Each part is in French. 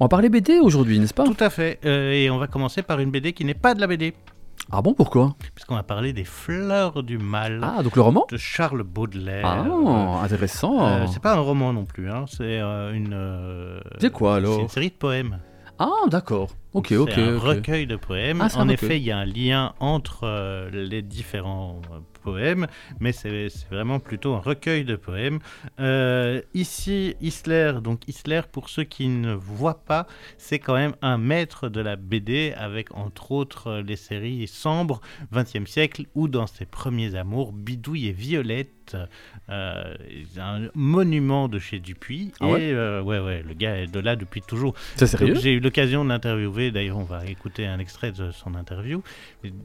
On va parler BD aujourd'hui, n'est-ce pas? Tout à fait. Euh, et on va commencer par une BD qui n'est pas de la BD. Ah bon, pourquoi? Puisqu'on va parler des Fleurs du Mal. Ah, donc le roman? De Charles Baudelaire. Ah, intéressant. Euh, c'est pas un roman non plus, hein. c'est euh, une. euh, C'est quoi, alors? C'est une série de poèmes. Ah, d'accord. Ok, C'est ok. un ok. recueil de poèmes. Ah, c'est un en effet, il y a un lien entre les différents poèmes, mais c'est vraiment plutôt un recueil de poèmes. Euh, ici, Isler, donc Isler, pour ceux qui ne voient pas, c'est quand même un maître de la BD, avec entre autres les séries Sambre, 20e siècle, ou dans ses premiers amours, Bidouille et Violette. Euh, un monument de chez Dupuis. Ah et ouais euh, ouais, ouais, le gars est de là depuis toujours. C'est sérieux J'ai eu l'occasion de l'interviewer, d'ailleurs on va écouter un extrait de son interview.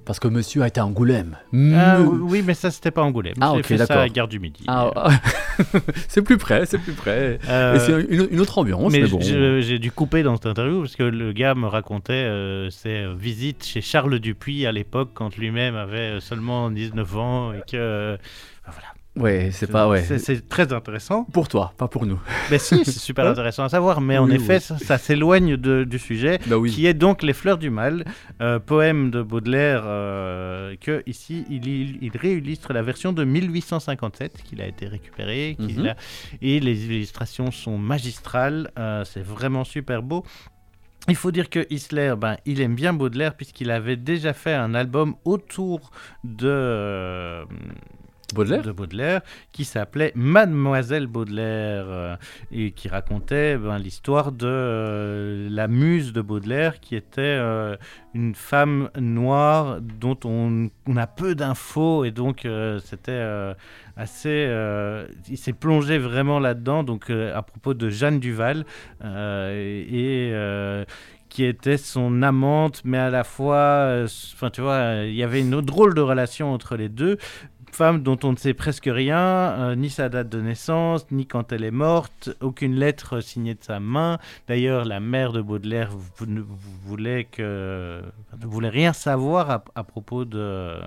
Parce que monsieur a été à Angoulême. Mmh. oui, mais ça c'était pas Angoulême. Ah, J'ai ok, fait ça à Gare du Midi. Ah, ah. c'est plus près, c'est plus près. Euh, c'est une, une autre ambiance, mais, mais bon. j'ai dû couper dans cette interview parce que le gars me racontait euh, ses euh, visites chez Charles Dupuis à l'époque quand lui-même avait euh, seulement 19 ans et que Ouais, c'est pas, ouais. C'est- très intéressant. Pour toi, pas pour nous. Mais si, c'est super Hein intéressant à savoir. Mais en Oui, effet, oui. ça, ça s'éloigne du sujet. Bah oui. qui est donc Les Fleurs du Mal, euh, poème de Baudelaire, euh, que ici il, il, il réillustre la version de 1857 qu'il a été récupéré, qu'il Mhm. a- et les illustrations sont magistrales, euh, c'est vraiment super beau. Il faut dire que Isler, ben, il aime bien Baudelaire puisqu'il avait déjà fait un album autour de, euh, De Baudelaire qui s'appelait Mademoiselle Baudelaire euh, et qui racontait ben, l'histoire de euh, la muse de Baudelaire qui était euh, une femme noire dont on, a peu d'infos et donc c'était assez il s'est plongé vraiment là-dedans donc à propos de Jeanne Duval et qui était son amante, mais à la fois, enfin tu vois, il y avait une drôle de relation entre les deux femme dont on ne sait presque rien, euh, ni sa date de naissance, ni quand elle est morte, aucune lettre signée de sa main. D'ailleurs, la mère de Baudelaire ne voulait que ne voulait rien savoir à, à propos de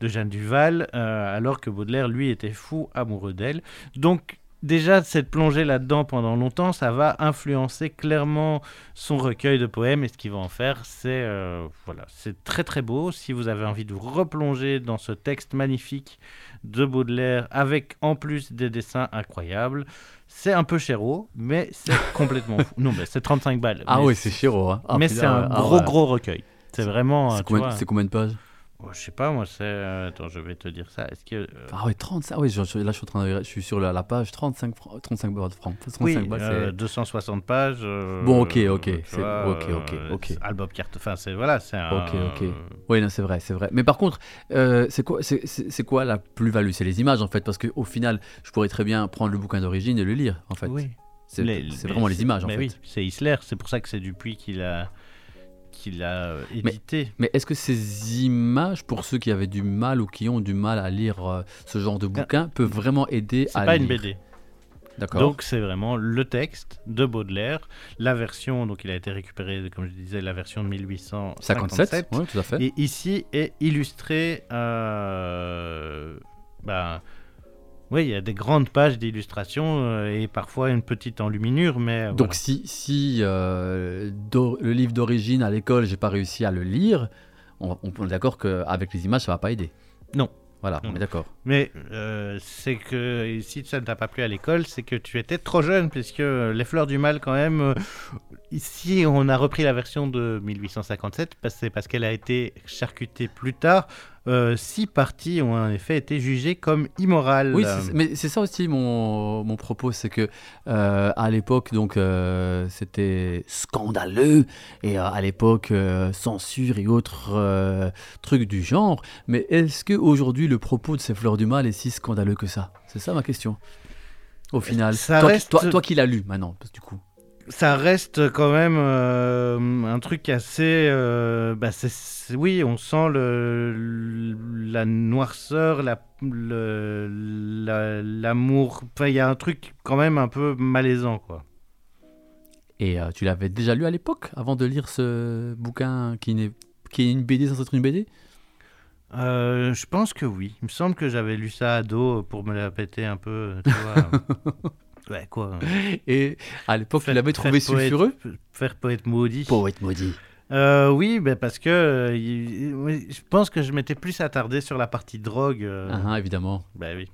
de Jeanne Duval, euh, alors que Baudelaire, lui, était fou amoureux d'elle. Donc, déjà, cette plongée là-dedans pendant longtemps, ça va influencer clairement son recueil de poèmes. Et ce qu'il va en faire, c'est euh, voilà, c'est très très beau. Si vous avez envie de vous replonger dans ce texte magnifique de Baudelaire, avec en plus des dessins incroyables, c'est un peu chéro, mais c'est complètement fou. Non, mais c'est 35 balles. Ah oui, c'est chéro. Hein. Ah, mais c'est un. Ah, gros ouais. gros recueil. C'est vraiment. euh, C'est tu combien, combien de pages? Oh, je sais pas, moi, c'est. euh, Attends, je vais te dire ça. Est-ce que. euh, Ah ouais, 35. Ah oui, je, je- là, je suis, en train de, je suis sur la, la page 35, fran- 35 balles de francs. 35 Oui, balles, euh, c'est- 260 pages. euh, Bon, ok, ok, c'est- ok, ok, ok. Album carte. Enfin, c'est. Voilà, c'est un. Ok, ok. Oui, non, c'est vrai, c'est vrai. Mais par contre, c'est quoi, c'est, quoi la plus-value? C'est les images, en fait, parce qu'au final, je pourrais très bien prendre le bouquin d'origine et le lire, en fait. Oui. C'est, Les- c'est mais vraiment les images, en mais fait. oui, c'est Isler. C'est pour ça que c'est Dupuis qui l'a. Qui l'a euh, Mais- édité. Mais est-ce que ces images, pour ceux qui avaient du mal ou qui ont du mal à lire euh, ce genre de bouquin, peuvent vraiment aider C'est à pas une lire BD. D'accord. Donc c'est vraiment le texte de Baudelaire, la version, donc il a été récupéré, comme je disais, la version de 1857. 57, oui, tout à fait. Et ici est illustré, euh, ben, oui, il y a des grandes pages d'illustration euh, et parfois une petite enluminure, mais euh, Donc si, si euh, le livre d'origine à l'école, j'ai pas réussi à le lire, on, on est d'accord qu'avec les images, ça va pas aider. Non. Voilà, Non, on est d'accord. Mais euh, c'est que si ça ne t'a pas plu à l'école, c'est que tu étais trop jeune, puisque Les Fleurs du Mal, quand même, euh, ici on a repris la version de 1857, parce, c'est parce qu'elle a été charcutée plus tard. Euh, six parties ont en effet été jugées comme immorales. Oui, mais c'est ça aussi mon, mon propos, c'est que euh, à l'époque, donc euh, c'était scandaleux et à l'époque censure et autres trucs du genre. Mais est-ce que aujourd'hui le propos de ces fleurs du mal est si scandaleux que ça? C'est ça ma question. Au final, Ça toi, toi, toi qui l'as lu maintenant, parce que du coup. Ça reste quand même euh, un truc assez. euh, bah, oui, on sent le, la noirceur, la- l'amour. Enfin, il y a un truc quand même un peu malaisant, quoi. Et euh, tu l'avais déjà lu à l'époque, avant de lire ce bouquin qui, est une BD sans être une BD Euh, je pense que oui. Il me semble que j'avais lu ça ado pour me la péter un peu. Tu vois. Ouais, quoi Et à l'époque, tu Faire- l'avais trouvé faire poète- sulfureux Faire poète maudit. Poète maudit. Euh, oui, ben parce que euh, je pense que je m'étais plus attardé sur la partie drogue. euh, Ah, ah, évidemment. Ben oui.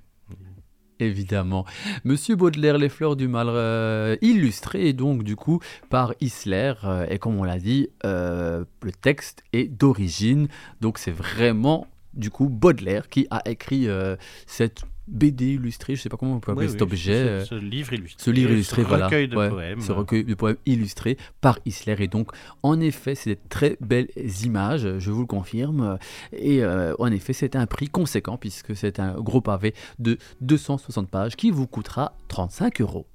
Évidemment. Monsieur Baudelaire, Les Fleurs du Mal, euh, illustré donc du coup par Isler. euh, et comme on l'a dit, euh, le texte est d'origine. Donc c'est vraiment du coup Baudelaire qui a écrit euh, cette BD illustrée. Je sais pas comment on peut appeler Oui, cet oui, objet. Ce, euh, ce livre illustré. ce livre illustré, ce voilà. recueil de Ouais, poèmes. Ce recueil de poèmes illustré par Isler. Et donc, en effet, c'est des très belles images, je vous le confirme. Et euh, en effet, c'est un prix conséquent puisque c'est un gros pavé de 260 pages qui vous coûtera 35 euros.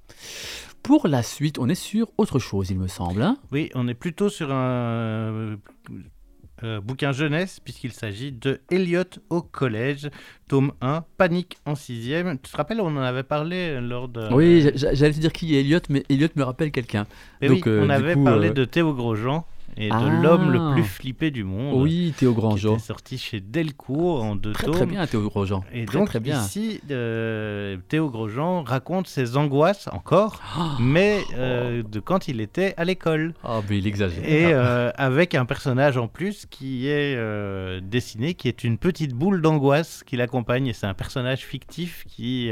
Pour la suite, on est sur autre chose, il me semble. hein. Oui, on est plutôt sur un euh, euh, bouquin jeunesse, puisqu'il s'agit de Elliot au collège, tome 1, Panique en sixième. Tu te rappelles, on en avait parlé lors de... oui, j'a- j'a- j'allais te dire qui est Elliot, mais Elliot me rappelle quelqu'un. Eh donc, oui, euh, on du avait coup, parlé euh, de Théo Grosjean et de Ah. l'homme le plus flippé du monde. Oui, Théo qui Grandjean. était sorti chez Delcourt en deux Très tomes. très bien, Théo Grandjean. Et très donc très bien. ici, euh, Théo Grosjean raconte ses angoisses encore, mais euh, de quand il était à l'école. Ah, mais il exagère. Et euh, avec un personnage en plus qui est dessiné, qui est une petite boule d'angoisse qui l'accompagne. Et c'est un personnage fictif qui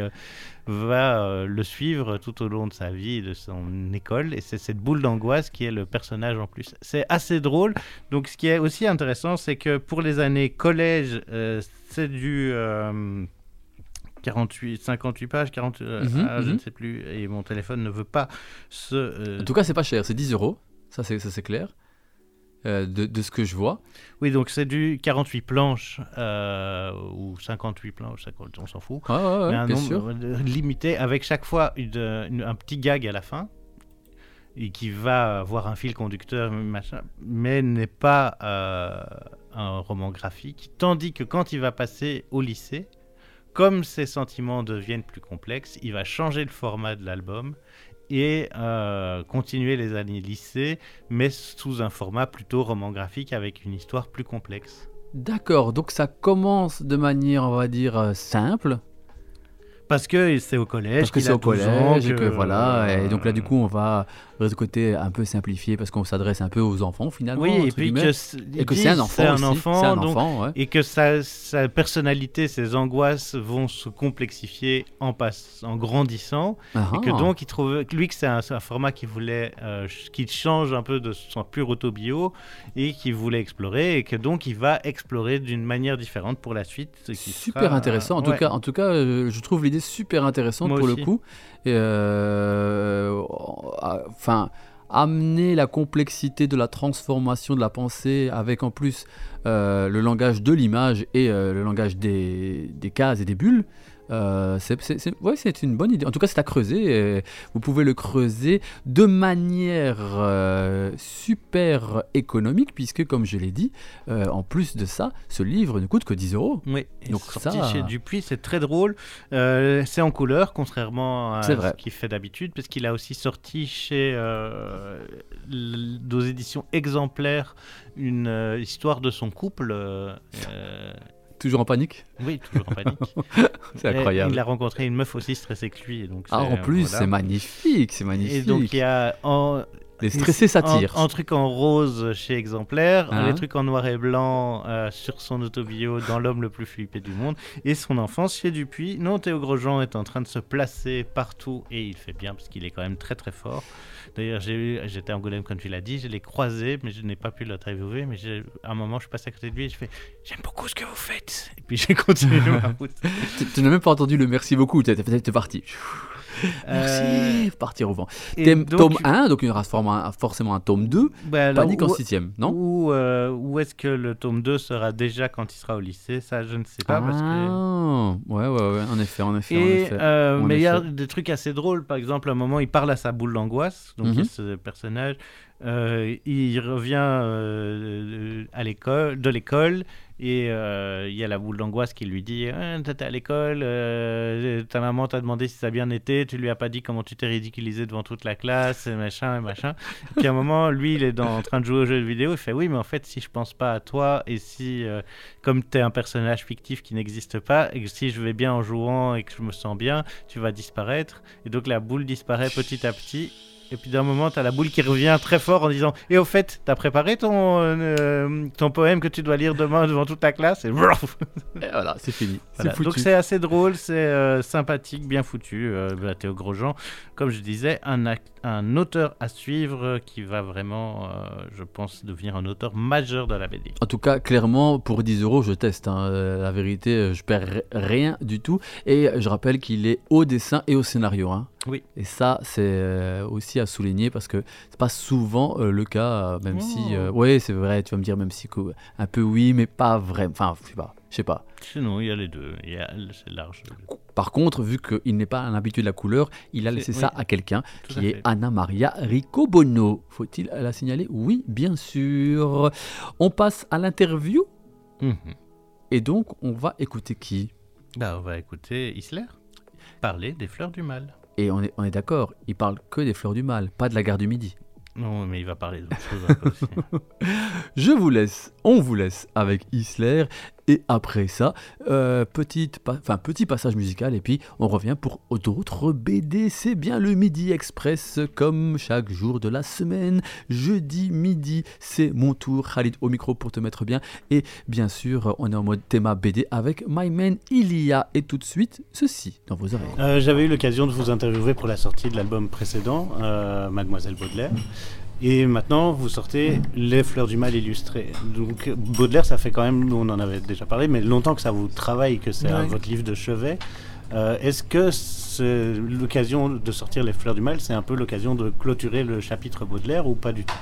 va euh, le suivre tout au long de sa vie de son école. Et c'est cette boule d'angoisse qui est le personnage en plus. C'est assez drôle. Donc ce qui est aussi intéressant, c'est que pour les années collège, euh, c'est du... euh, 48, 58 pages, 40, euh, Mhm, ah, je mhm. ne sais plus, et mon téléphone ne veut pas se... euh, En tout cas, c'est pas cher, c'est 10 euros. Ça, c'est clair. Euh, de, de ce que je vois. Oui, donc c'est du 48 planches euh, ou 58 planches, on s'en fout. Ouais, ouais, ouais, Mais un bien nombre sûr. limité avec chaque fois une- une- un petit gag à la fin et qui va avoir un fil conducteur, machin, mais n'est pas euh, un roman graphique. Tandis que quand il va passer au lycée, comme ses sentiments deviennent plus complexes, il va changer le format de l'album et euh, continuer les années lycée, mais sous un format plutôt roman graphique avec une histoire plus complexe. D'accord, donc ça commence de manière, on va dire, euh, simple. Parce que c'est au collège. Parce que qu'il c'est au 12 ans, collège, et que voilà. Et donc là, du euh, coup, on va de côté un peu simplifier parce qu'on s'adresse un peu aux enfants finalement. Oui, et puis que c'est un enfant. un enfant, un donc- enfant, ouais. et que sa, sa personnalité, ses angoisses vont se complexifier en, pass- en grandissant, Ah, et que donc il trouve lui que c'est un, format qui voulait, euh, ch- qui change un peu de son pur autobio et qu'il voulait explorer, et que donc il va explorer d'une manière différente pour la suite. ce qui super sera- intéressant. En tout ouais. cas, en tout cas, euh, je trouve l'idée super intéressante Moi pour le coup. Et, euh, enfin, amener la complexité de la transformation de la pensée avec en plus euh, le langage de l'image et euh, le langage des, des cases et des bulles. Euh, c'est ouais, une bonne idée. En tout cas, c'est à creuser. vous pouvez le creuser de manière euh, super économique, puisque, comme je l'ai dit, euh, en plus de ça, ce livre ne coûte que 10 euros. Oui, et Donc sorti ça- chez Dupuis, c'est très drôle. Euh, c'est en couleur, contrairement à ce qu'il fait d'habitude, parce qu'il a aussi sorti chez nos éditions exemplaires une histoire de son couple. Euh, euh, Toujours en panique oui, toujours en panique. C'est Et incroyable. Il a rencontré une meuf aussi stressée que lui. Et donc Ah, en plus, voilà. c'est magnifique, c'est Et magnifique. donc il y a en, Les stressés s'attirent. Un, un truc en rose chez Exemplaire, Hein les trucs en noir et blanc euh, sur son autobio dans L'homme le plus flippé du monde, et son enfance chez Dupuis. Non, Théo Grosjean est en train de se placer partout, et il fait bien parce qu'il est quand même très très fort. D'ailleurs, j'étais à Angoulême, comme tu l'as dit, je l'ai croisé, mais je n'ai pas pu l'interviewer. Mais à un moment, je suis passé à côté de lui et je fais J'aime beaucoup ce que vous faites. Et puis j'ai continué ma route. Tu, n'as même pas entendu le merci beaucoup, tu es parti. Euh, Merci, partir au vent. Thème- donc- tome 1, donc il y aura forcément, un tome 2, bah, alors, panique en où- 6ème, non Où, euh, où est-ce que le tome 2 sera déjà quand il sera au lycée? Ça, je ne sais pas. parce que... Ah, ouais, ouais, ouais, en effet, en effet, en Et, effet. euh, En mais il y a des trucs assez drôles. Par exemple, à un moment, il parle à sa boule d'angoisse. Donc, il y a Mhm. ce personnage. Euh, il revient euh, à l'école, de l'école Et euh, il y a la boule d'angoisse qui lui dit ah, T'étais à l'école, euh, ta maman t'a demandé si ça a bien été, tu lui as pas dit comment tu t'es ridiculisé devant toute la classe, et machin, et machin. puis à un moment, lui, il est en train de jouer au jeu vidéo, il fait Oui, mais en fait, si je pense pas à toi, et si, euh, comme tu es un personnage fictif qui n'existe pas, et que si je vais bien en jouant et que je me sens bien, tu vas disparaître. Et donc la boule disparaît petit à petit. Et puis d'un moment, tu as la boule qui revient très fort en disant Et au fait, t'as préparé ton, euh, ton poème que tu dois lire demain devant toute ta classe Et, voilà, c'est fini. Donc c'est assez drôle, c'est euh, sympathique, bien foutu. Euh, bah, Théo Grosjean, comme je disais, un, un auteur à suivre qui va vraiment, je pense, devenir un auteur majeur de la BD. En tout cas, clairement, pour 10 euros, je teste. Hein. La vérité, je perds rien du tout. Et je rappelle qu'il est au dessin et au scénario. Hein. Oui. Et ça, c'est euh, aussi à souligner parce que c'est pas souvent euh, le cas, euh, même si. oui, c'est vrai, tu vas me dire, même si un peu oui, mais pas vraiment. Enfin, je sais pas. Je sais pas. Sinon, il y a les deux. C'est large. Par contre, vu qu'il n'est pas un habitué de la couleur, il a laissé ça à quelqu'un qui est Anna Maria Ricobono. Faut-il la signaler? Oui, bien sûr. On passe à l'interview. Mhm. Et donc, on va écouter qui? Bah, On va écouter Isler parler des fleurs du mal. Et on est, on est d'accord, il parle que des fleurs du mal, pas de la gare du Midi. Non, mais il va parler d'autres choses aussi. Je vous laisse, on vous laisse avec Isler et après ça, euh, petite enfin, petit passage musical et puis on revient pour d'autres BD. C'est bien le Midi Express comme chaque jour de la semaine. Jeudi midi, c'est mon tour. Khalid au micro pour te mettre bien. Et bien sûr, on est en mode théma BD avec My Man Ilia. Et tout de suite, ceci dans vos oreilles. Euh, j'avais eu l'occasion de vous interviewer pour la sortie de l'album précédent, euh, Mademoiselle Baudelaire. Et maintenant, vous sortez Les Fleurs du Mal illustrées. Donc, Baudelaire, ça fait quand même, on en avait déjà parlé, mais longtemps que ça vous travaille, que c'est votre livre de chevet. Euh, est-ce que l'occasion de sortir Les Fleurs du Mal, c'est un peu l'occasion de clôturer le chapitre Baudelaire ou pas du tout?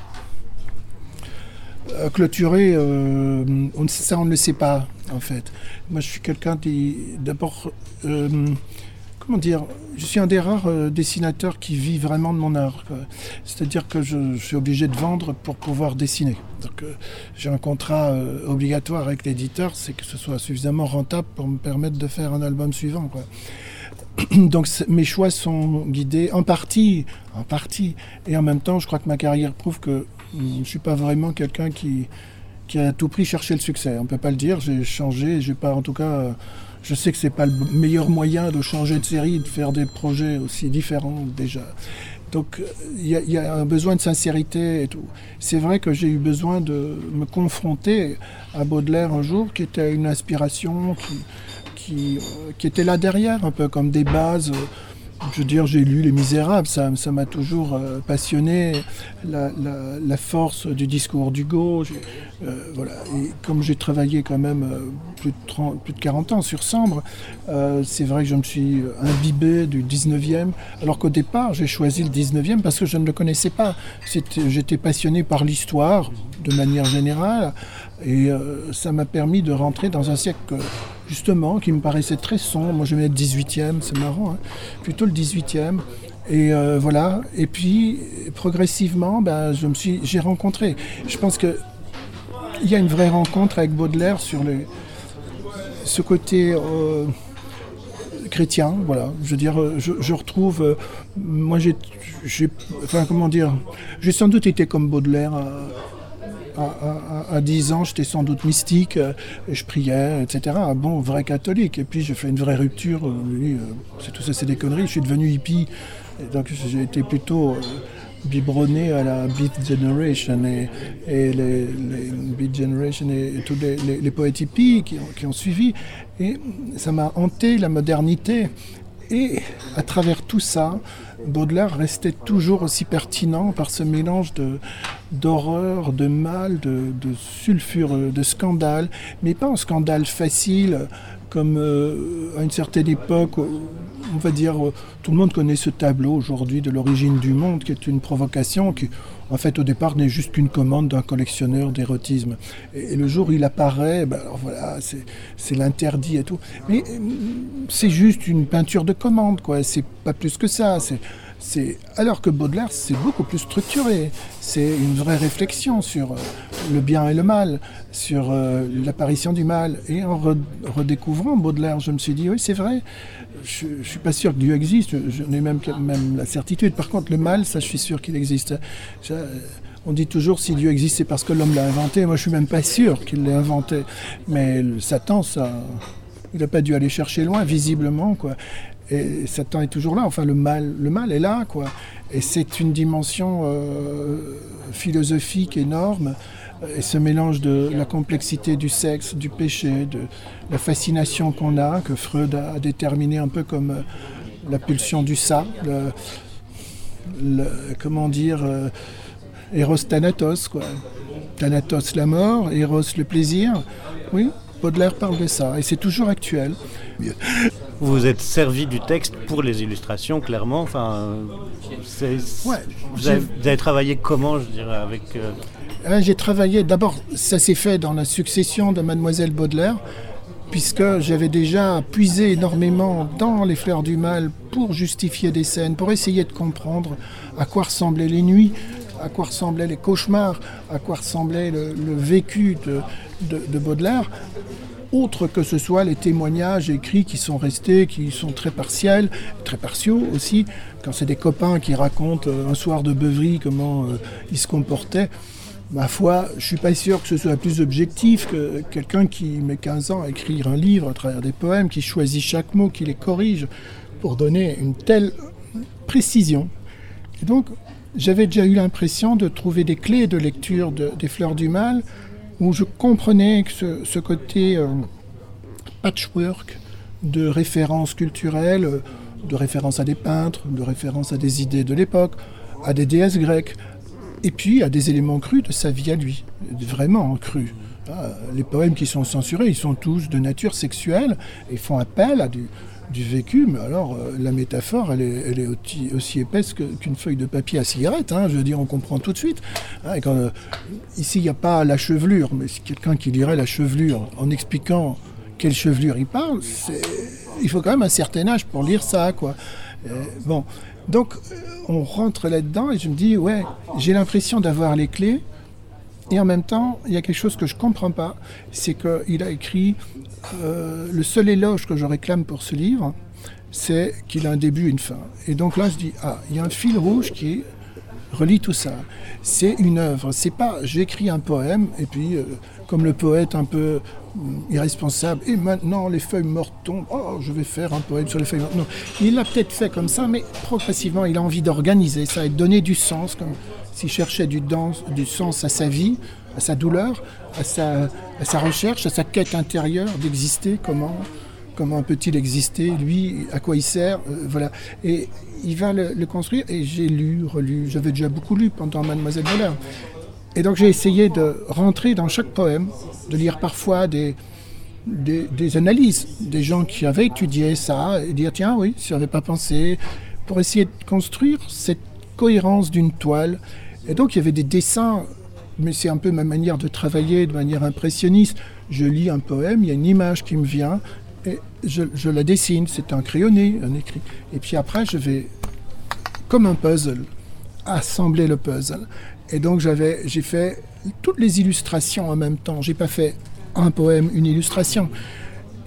Euh, Clôturer, euh, on, ça on ne le sait pas en fait. Moi je suis quelqu'un qui d'abord comment dire, je suis un des rares euh, dessinateurs qui vit vraiment de mon art. C'est-à-dire que je, suis obligé de vendre pour pouvoir dessiner. Donc euh, j'ai un contrat euh, obligatoire avec l'éditeur, c'est que ce soit suffisamment rentable pour me permettre de faire un album suivant. Donc mes choix sont guidés en partie, en partie, et en même temps, je crois que ma carrière prouve que hum, je ne suis pas vraiment quelqu'un qui, a à tout prix cherché le succès. On ne peut pas le dire. J'ai changé, j'ai pas en tout cas je sais que c'est pas le meilleur moyen de changer de série, de faire des projets aussi différents déjà. Donc il y, a un besoin de sincérité et tout. C'est vrai que j'ai eu besoin de me confronter à Baudelaire un jour, qui était une inspiration, qui, euh, qui était là derrière, un peu comme des bases je veux dire, j'ai lu Les Misérables, ça, m'a toujours euh, passionné, la, force du discours d'Hugo. Euh, voilà. Et comme j'ai travaillé quand même euh, plus, de plus de 40 ans sur Sambre, c'est vrai que je me suis imbibé du 19e, alors qu'au départ, j'ai choisi le 19e parce que je ne le connaissais pas. J'étais passionné par l'histoire, de manière générale, et ça m'a permis de rentrer dans un siècle justement, qui me paraissait très sombre. Moi, je vais le 18e, c'est marrant, hein. plutôt le 18e. Et euh, voilà. Et puis, progressivement, ben, je me suis, j'ai rencontré. Je pense que il y a une vraie rencontre avec Baudelaire sur le, ce côté euh, chrétien. Voilà. Je veux dire, je, retrouve. Euh, moi, j'ai, comment dire, j'ai sans doute été comme Baudelaire à, 10 ans, j'étais sans doute mystique, euh, je priais, etc. Un bon vrai catholique. Et puis j'ai fait une vraie rupture. Euh, euh, c'est tout ça, c'est des conneries. Je suis devenu hippie. donc j'ai été plutôt biberonné à la Beat Generation et, les, Beat Generation et, tous les, poètes hippies qui ont suivi. Et ça m'a hanté la modernité. Et à travers tout ça, Baudelaire restait toujours aussi pertinent par ce mélange d'horreur, de, mal, de, sulfure, de scandale, mais pas un scandale facile comme euh, à une certaine époque, on va dire, tout le monde connaît ce tableau aujourd'hui de l'origine du monde, qui est une provocation en fait, au départ, n'est juste qu'une commande d'un collectionneur d'érotisme. Et, le jour où il apparaît, ben alors voilà, c'est l'interdit et tout. Mais c'est juste une peinture de commande, quoi. C'est pas plus que ça. C'est alors que Baudelaire, c'est beaucoup plus structuré. C'est une vraie réflexion sur euh, le bien et le mal, sur euh, l'apparition du mal. Et en redécouvrant Baudelaire, je me suis dit, oui, c'est vrai. Je, ne suis pas sûr que Dieu existe. Je, n'ai même, même la certitude. Par contre, le mal, ça, je suis sûr qu'il existe. on dit toujours si Dieu existe, c'est parce que l'homme l'a inventé. Moi, je suis même pas sûr qu'il l'ait inventé. Mais Satan, ça, il n'a pas dû aller chercher loin, visiblement, quoi. Et Satan est toujours là. Enfin, le mal, le mal est là, quoi. Et c'est une dimension euh, philosophique énorme. Et ce mélange de la complexité du sexe, du péché, de la fascination qu'on a, que Freud a déterminé un peu comme euh, la pulsion du ça, le, comment dire, euh, Eros Thanatos, quoi. Thanatos la mort, Eros le plaisir. Oui, Baudelaire parle de ça, et c'est toujours actuel. Vous vous êtes servi du texte pour les illustrations, clairement. Enfin, vous, avez, travaillé comment, je dirais, avec. Euh, J'ai travaillé. D'abord, ça s'est fait dans la succession de Mademoiselle Baudelaire, puisque j'avais déjà puisé énormément dans Les Fleurs du Mal pour justifier des scènes, pour essayer de comprendre à quoi ressemblaient les nuits, à quoi ressemblaient les cauchemars, à quoi ressemblait le, vécu de Baudelaire autre que ce soit les témoignages écrits qui sont restés, qui sont très partiels, très partiaux aussi, quand c'est des copains qui racontent euh, un soir de beuverie comment euh, ils se comportaient. Ma foi, je suis pas sûr que ce soit plus objectif que quelqu'un qui met 15 ans à écrire un livre à travers des poèmes, qui choisit chaque mot, qui les corrige pour donner une telle précision. Et donc, j'avais déjà eu l'impression de trouver des clés de lecture des Fleurs du Mal où je comprenais que ce, côté euh, patchwork de références culturelles, de références à des peintres, de références à des idées de l'époque, à des déesses grecques, et puis à des éléments crus de sa vie à lui, vraiment crus. Ah, les poèmes qui sont censurés, ils sont tous de nature sexuelle et font appel à du, du vécu, mais alors euh, la métaphore, elle est, aussi, épaisse qu'une feuille de papier à cigarette. Hein, je veux dire, on comprend tout de suite. Hein, euh, ici, il n'y a pas la chevelure, mais si quelqu'un qui lirait la chevelure en expliquant quelle chevelure il parle, il faut quand même un certain âge pour lire ça, quoi. Euh, bon, donc on rentre là-dedans et je me dis, ouais, j'ai l'impression d'avoir les clés. Et en même temps, il y a quelque chose que je ne comprends pas, c'est qu'il a écrit euh, le seul éloge que je réclame pour ce livre, c'est qu'il a un début et une fin. Et donc là, je dis, ah, il y a un fil rouge qui relie tout ça. C'est une œuvre. C'est pas, j'écris un poème et puis, euh, comme le poète un peu mm, irresponsable, et maintenant les feuilles mortes tombent, oh, je vais faire un poème sur les feuilles mortes. Non, il l'a peut-être fait comme ça, mais progressivement, il a envie d'organiser ça et de donner du sens, comme s'il cherchait du, sens à sa vie, à sa douleur, à sa recherche, à sa quête intérieure d'exister, comment, comment peut-il exister, lui, à quoi il sert, euh, voilà. Et il va le, construire, et j'ai lu, relu, j'avais déjà beaucoup lu pendant Mademoiselle Boller. Et donc j'ai essayé de rentrer dans chaque poème, de lire parfois des, des, analyses, des gens qui avaient étudié ça, et dire tiens oui, si n'avais pas pensé, pour essayer de construire cette cohérence d'une toile. Et donc il y avait des dessins mais c'est un peu ma manière de travailler de manière impressionniste. Je lis un poème, il y a une image qui me vient, et je, la dessine, c'est un crayonné, un écrit. Et puis après, je vais, comme un puzzle, assembler le puzzle. Et donc j'avais, j'ai fait toutes les illustrations en même temps. J'ai pas fait un poème, une illustration.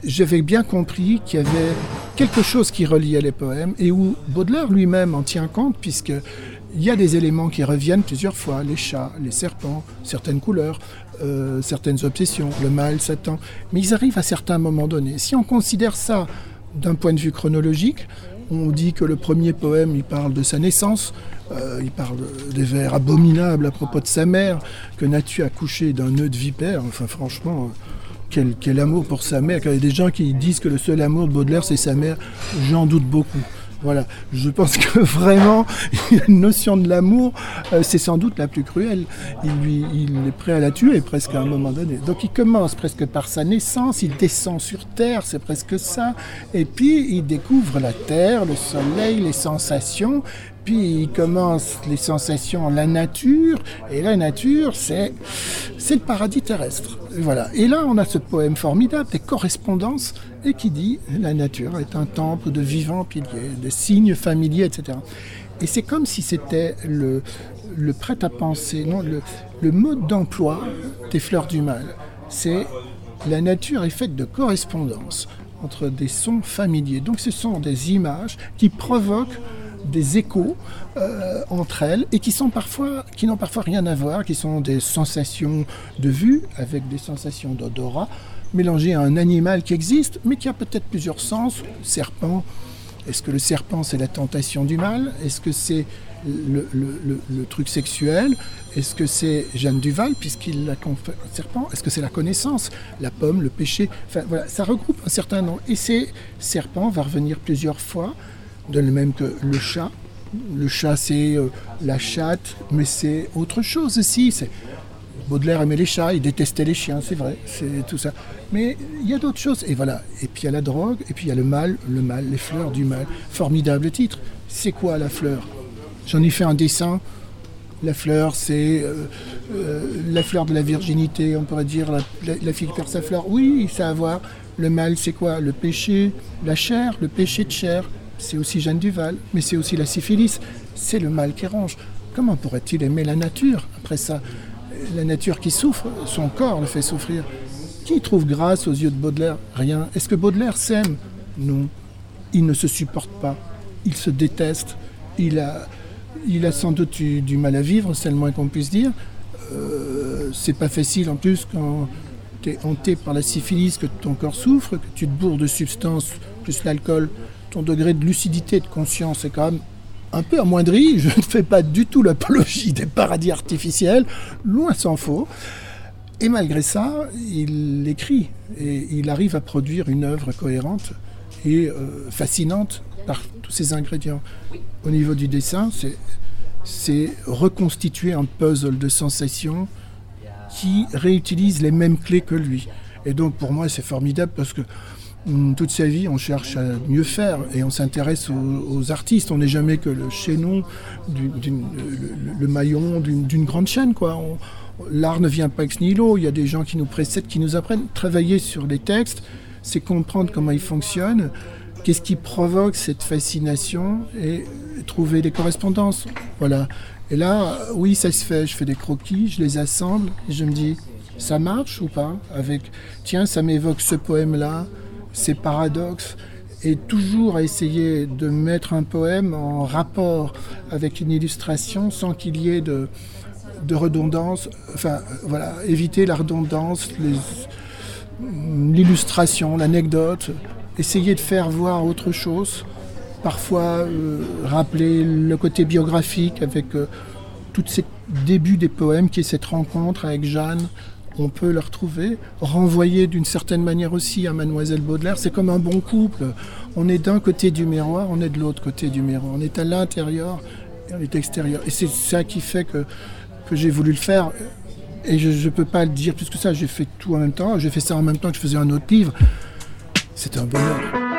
J'avais bien compris qu'il y avait quelque chose qui reliait les poèmes et où Baudelaire lui-même en tient compte puisque il y a des éléments qui reviennent plusieurs fois, les chats, les serpents, certaines couleurs, euh, certaines obsessions, le mal, Satan, mais ils arrivent à certains moments donnés. Si on considère ça d'un point de vue chronologique, on dit que le premier poème, il parle de sa naissance, euh, il parle des vers abominables à propos de sa mère, que n'as-tu accouché d'un nœud de vipère? Enfin, franchement, quel, quel, amour pour sa mère. Il y a des gens qui disent que le seul amour de Baudelaire, c'est sa mère, j'en doute beaucoup. Voilà, je pense que vraiment, une notion de l'amour, euh, c'est sans doute la plus cruelle. Il, lui, il est prêt à la tuer presque à un moment donné. Donc il commence presque par sa naissance, il descend sur Terre, c'est presque ça. Et puis il découvre la Terre, le soleil, les sensations. Puis il commence les sensations, la nature. Et la nature, c'est, c'est le paradis terrestre. Voilà. Et là, on a ce poème formidable, des correspondances et qui dit la nature est un temple de vivants piliers, de signes familiers, etc. Et c'est comme si c'était le, le prêt-à-penser, non, le, le mode d'emploi des fleurs du mal. C'est la nature est faite de correspondance entre des sons familiers. Donc ce sont des images qui provoquent des échos euh, entre elles et qui n'ont parfois rien à voir, qui sont des sensations de vue avec des sensations d'odorat mélangées à un animal qui existe mais qui a peut-être plusieurs sens. Serpent. Est-ce que le serpent c'est la tentation du mal? Est-ce que c'est le, truc sexuel? Est-ce que c'est Jeanne Duval, puisqu'il l'a conféré serpent? Est-ce que c'est la connaissance? La pomme, le péché? Enfin voilà, ça regroupe un certain nombre. Et ces serpents va revenir plusieurs fois, de même que le chat. Le chat, c'est euh, la chatte, mais c'est autre chose aussi. Baudelaire aimait les chats, il détestait les chiens, c'est vrai, c'est tout ça. Mais il y a d'autres choses. Et voilà. Et puis il y a la drogue, et puis il y a le mal, le mal, les fleurs du mal. Formidable titre. C'est quoi la fleur? J'en ai fait un dessin. La fleur, c'est euh, euh, la fleur de la virginité, on pourrait dire, la, fille qui perd sa fleur. Oui, ça a à voir. Le mal, c'est quoi? Le péché, la chair, le péché de chair. C'est aussi Jeanne Duval, mais c'est aussi la syphilis. C'est le mal qui ronge. Comment pourrait-il aimer la nature après ça? La nature qui souffre, son corps le fait souffrir. Qui trouve grâce aux yeux de Baudelaire? Rien. Est-ce que Baudelaire s'aime? Non. Il ne se supporte pas. Il se déteste. Il a, il a sans doute eu du mal à vivre, c'est le moins qu'on puisse dire. Euh, c'est pas facile en plus quand tu es hanté par la syphilis, que ton corps souffre, que tu te bourres de substances, plus l'alcool, ton degré de lucidité et de conscience est quand même un peu amoindri. Je ne fais pas du tout l'apologie des paradis artificiels, loin s'en faut. Et malgré ça, il écrit et il arrive à produire une œuvre cohérente et euh, fascinante par tous ces ingrédients. Au niveau du dessin, c'est reconstituer un puzzle de sensations qui réutilise les mêmes clés que lui. Et donc pour moi, c'est formidable parce que toute sa vie, on cherche à mieux faire et on s'intéresse aux, artistes. On n'est jamais que le chaînon, le, maillon d'une grande chaîne. L'art ne vient pas ex nihilo. Il y a des gens qui nous précèdent, qui nous apprennent. Travailler sur les textes, c'est comprendre comment ils fonctionnent Qu'est-ce qui provoque cette fascination et trouver des correspondances Voilà. Et là, oui, ça se fait. Je fais des croquis, je les assemble et je me dis, ça marche ou pas Avec, tiens, ça m'évoque ce poème-là, ces paradoxes et toujours à essayer de mettre un poème en rapport avec une illustration sans qu'il y ait de, de redondance. Enfin, voilà, éviter la redondance, l'illustration, l'anecdote, essayer de faire voir autre chose, parfois euh, rappeler le côté biographique avec euh, tous ces débuts des poèmes qui est cette rencontre avec Jeanne. On peut le retrouver, renvoyer d'une certaine manière aussi à Mademoiselle Baudelaire. C'est comme un bon couple. On est d'un côté du miroir, on est de l'autre côté du miroir. On est à l'intérieur et on est extérieur. Et c'est ça qui fait que, j'ai voulu le faire. Et je ne peux pas le dire plus que ça. J'ai fait tout en même temps. J'ai fait ça en même temps que je faisais un autre livre. C'est un bonheur.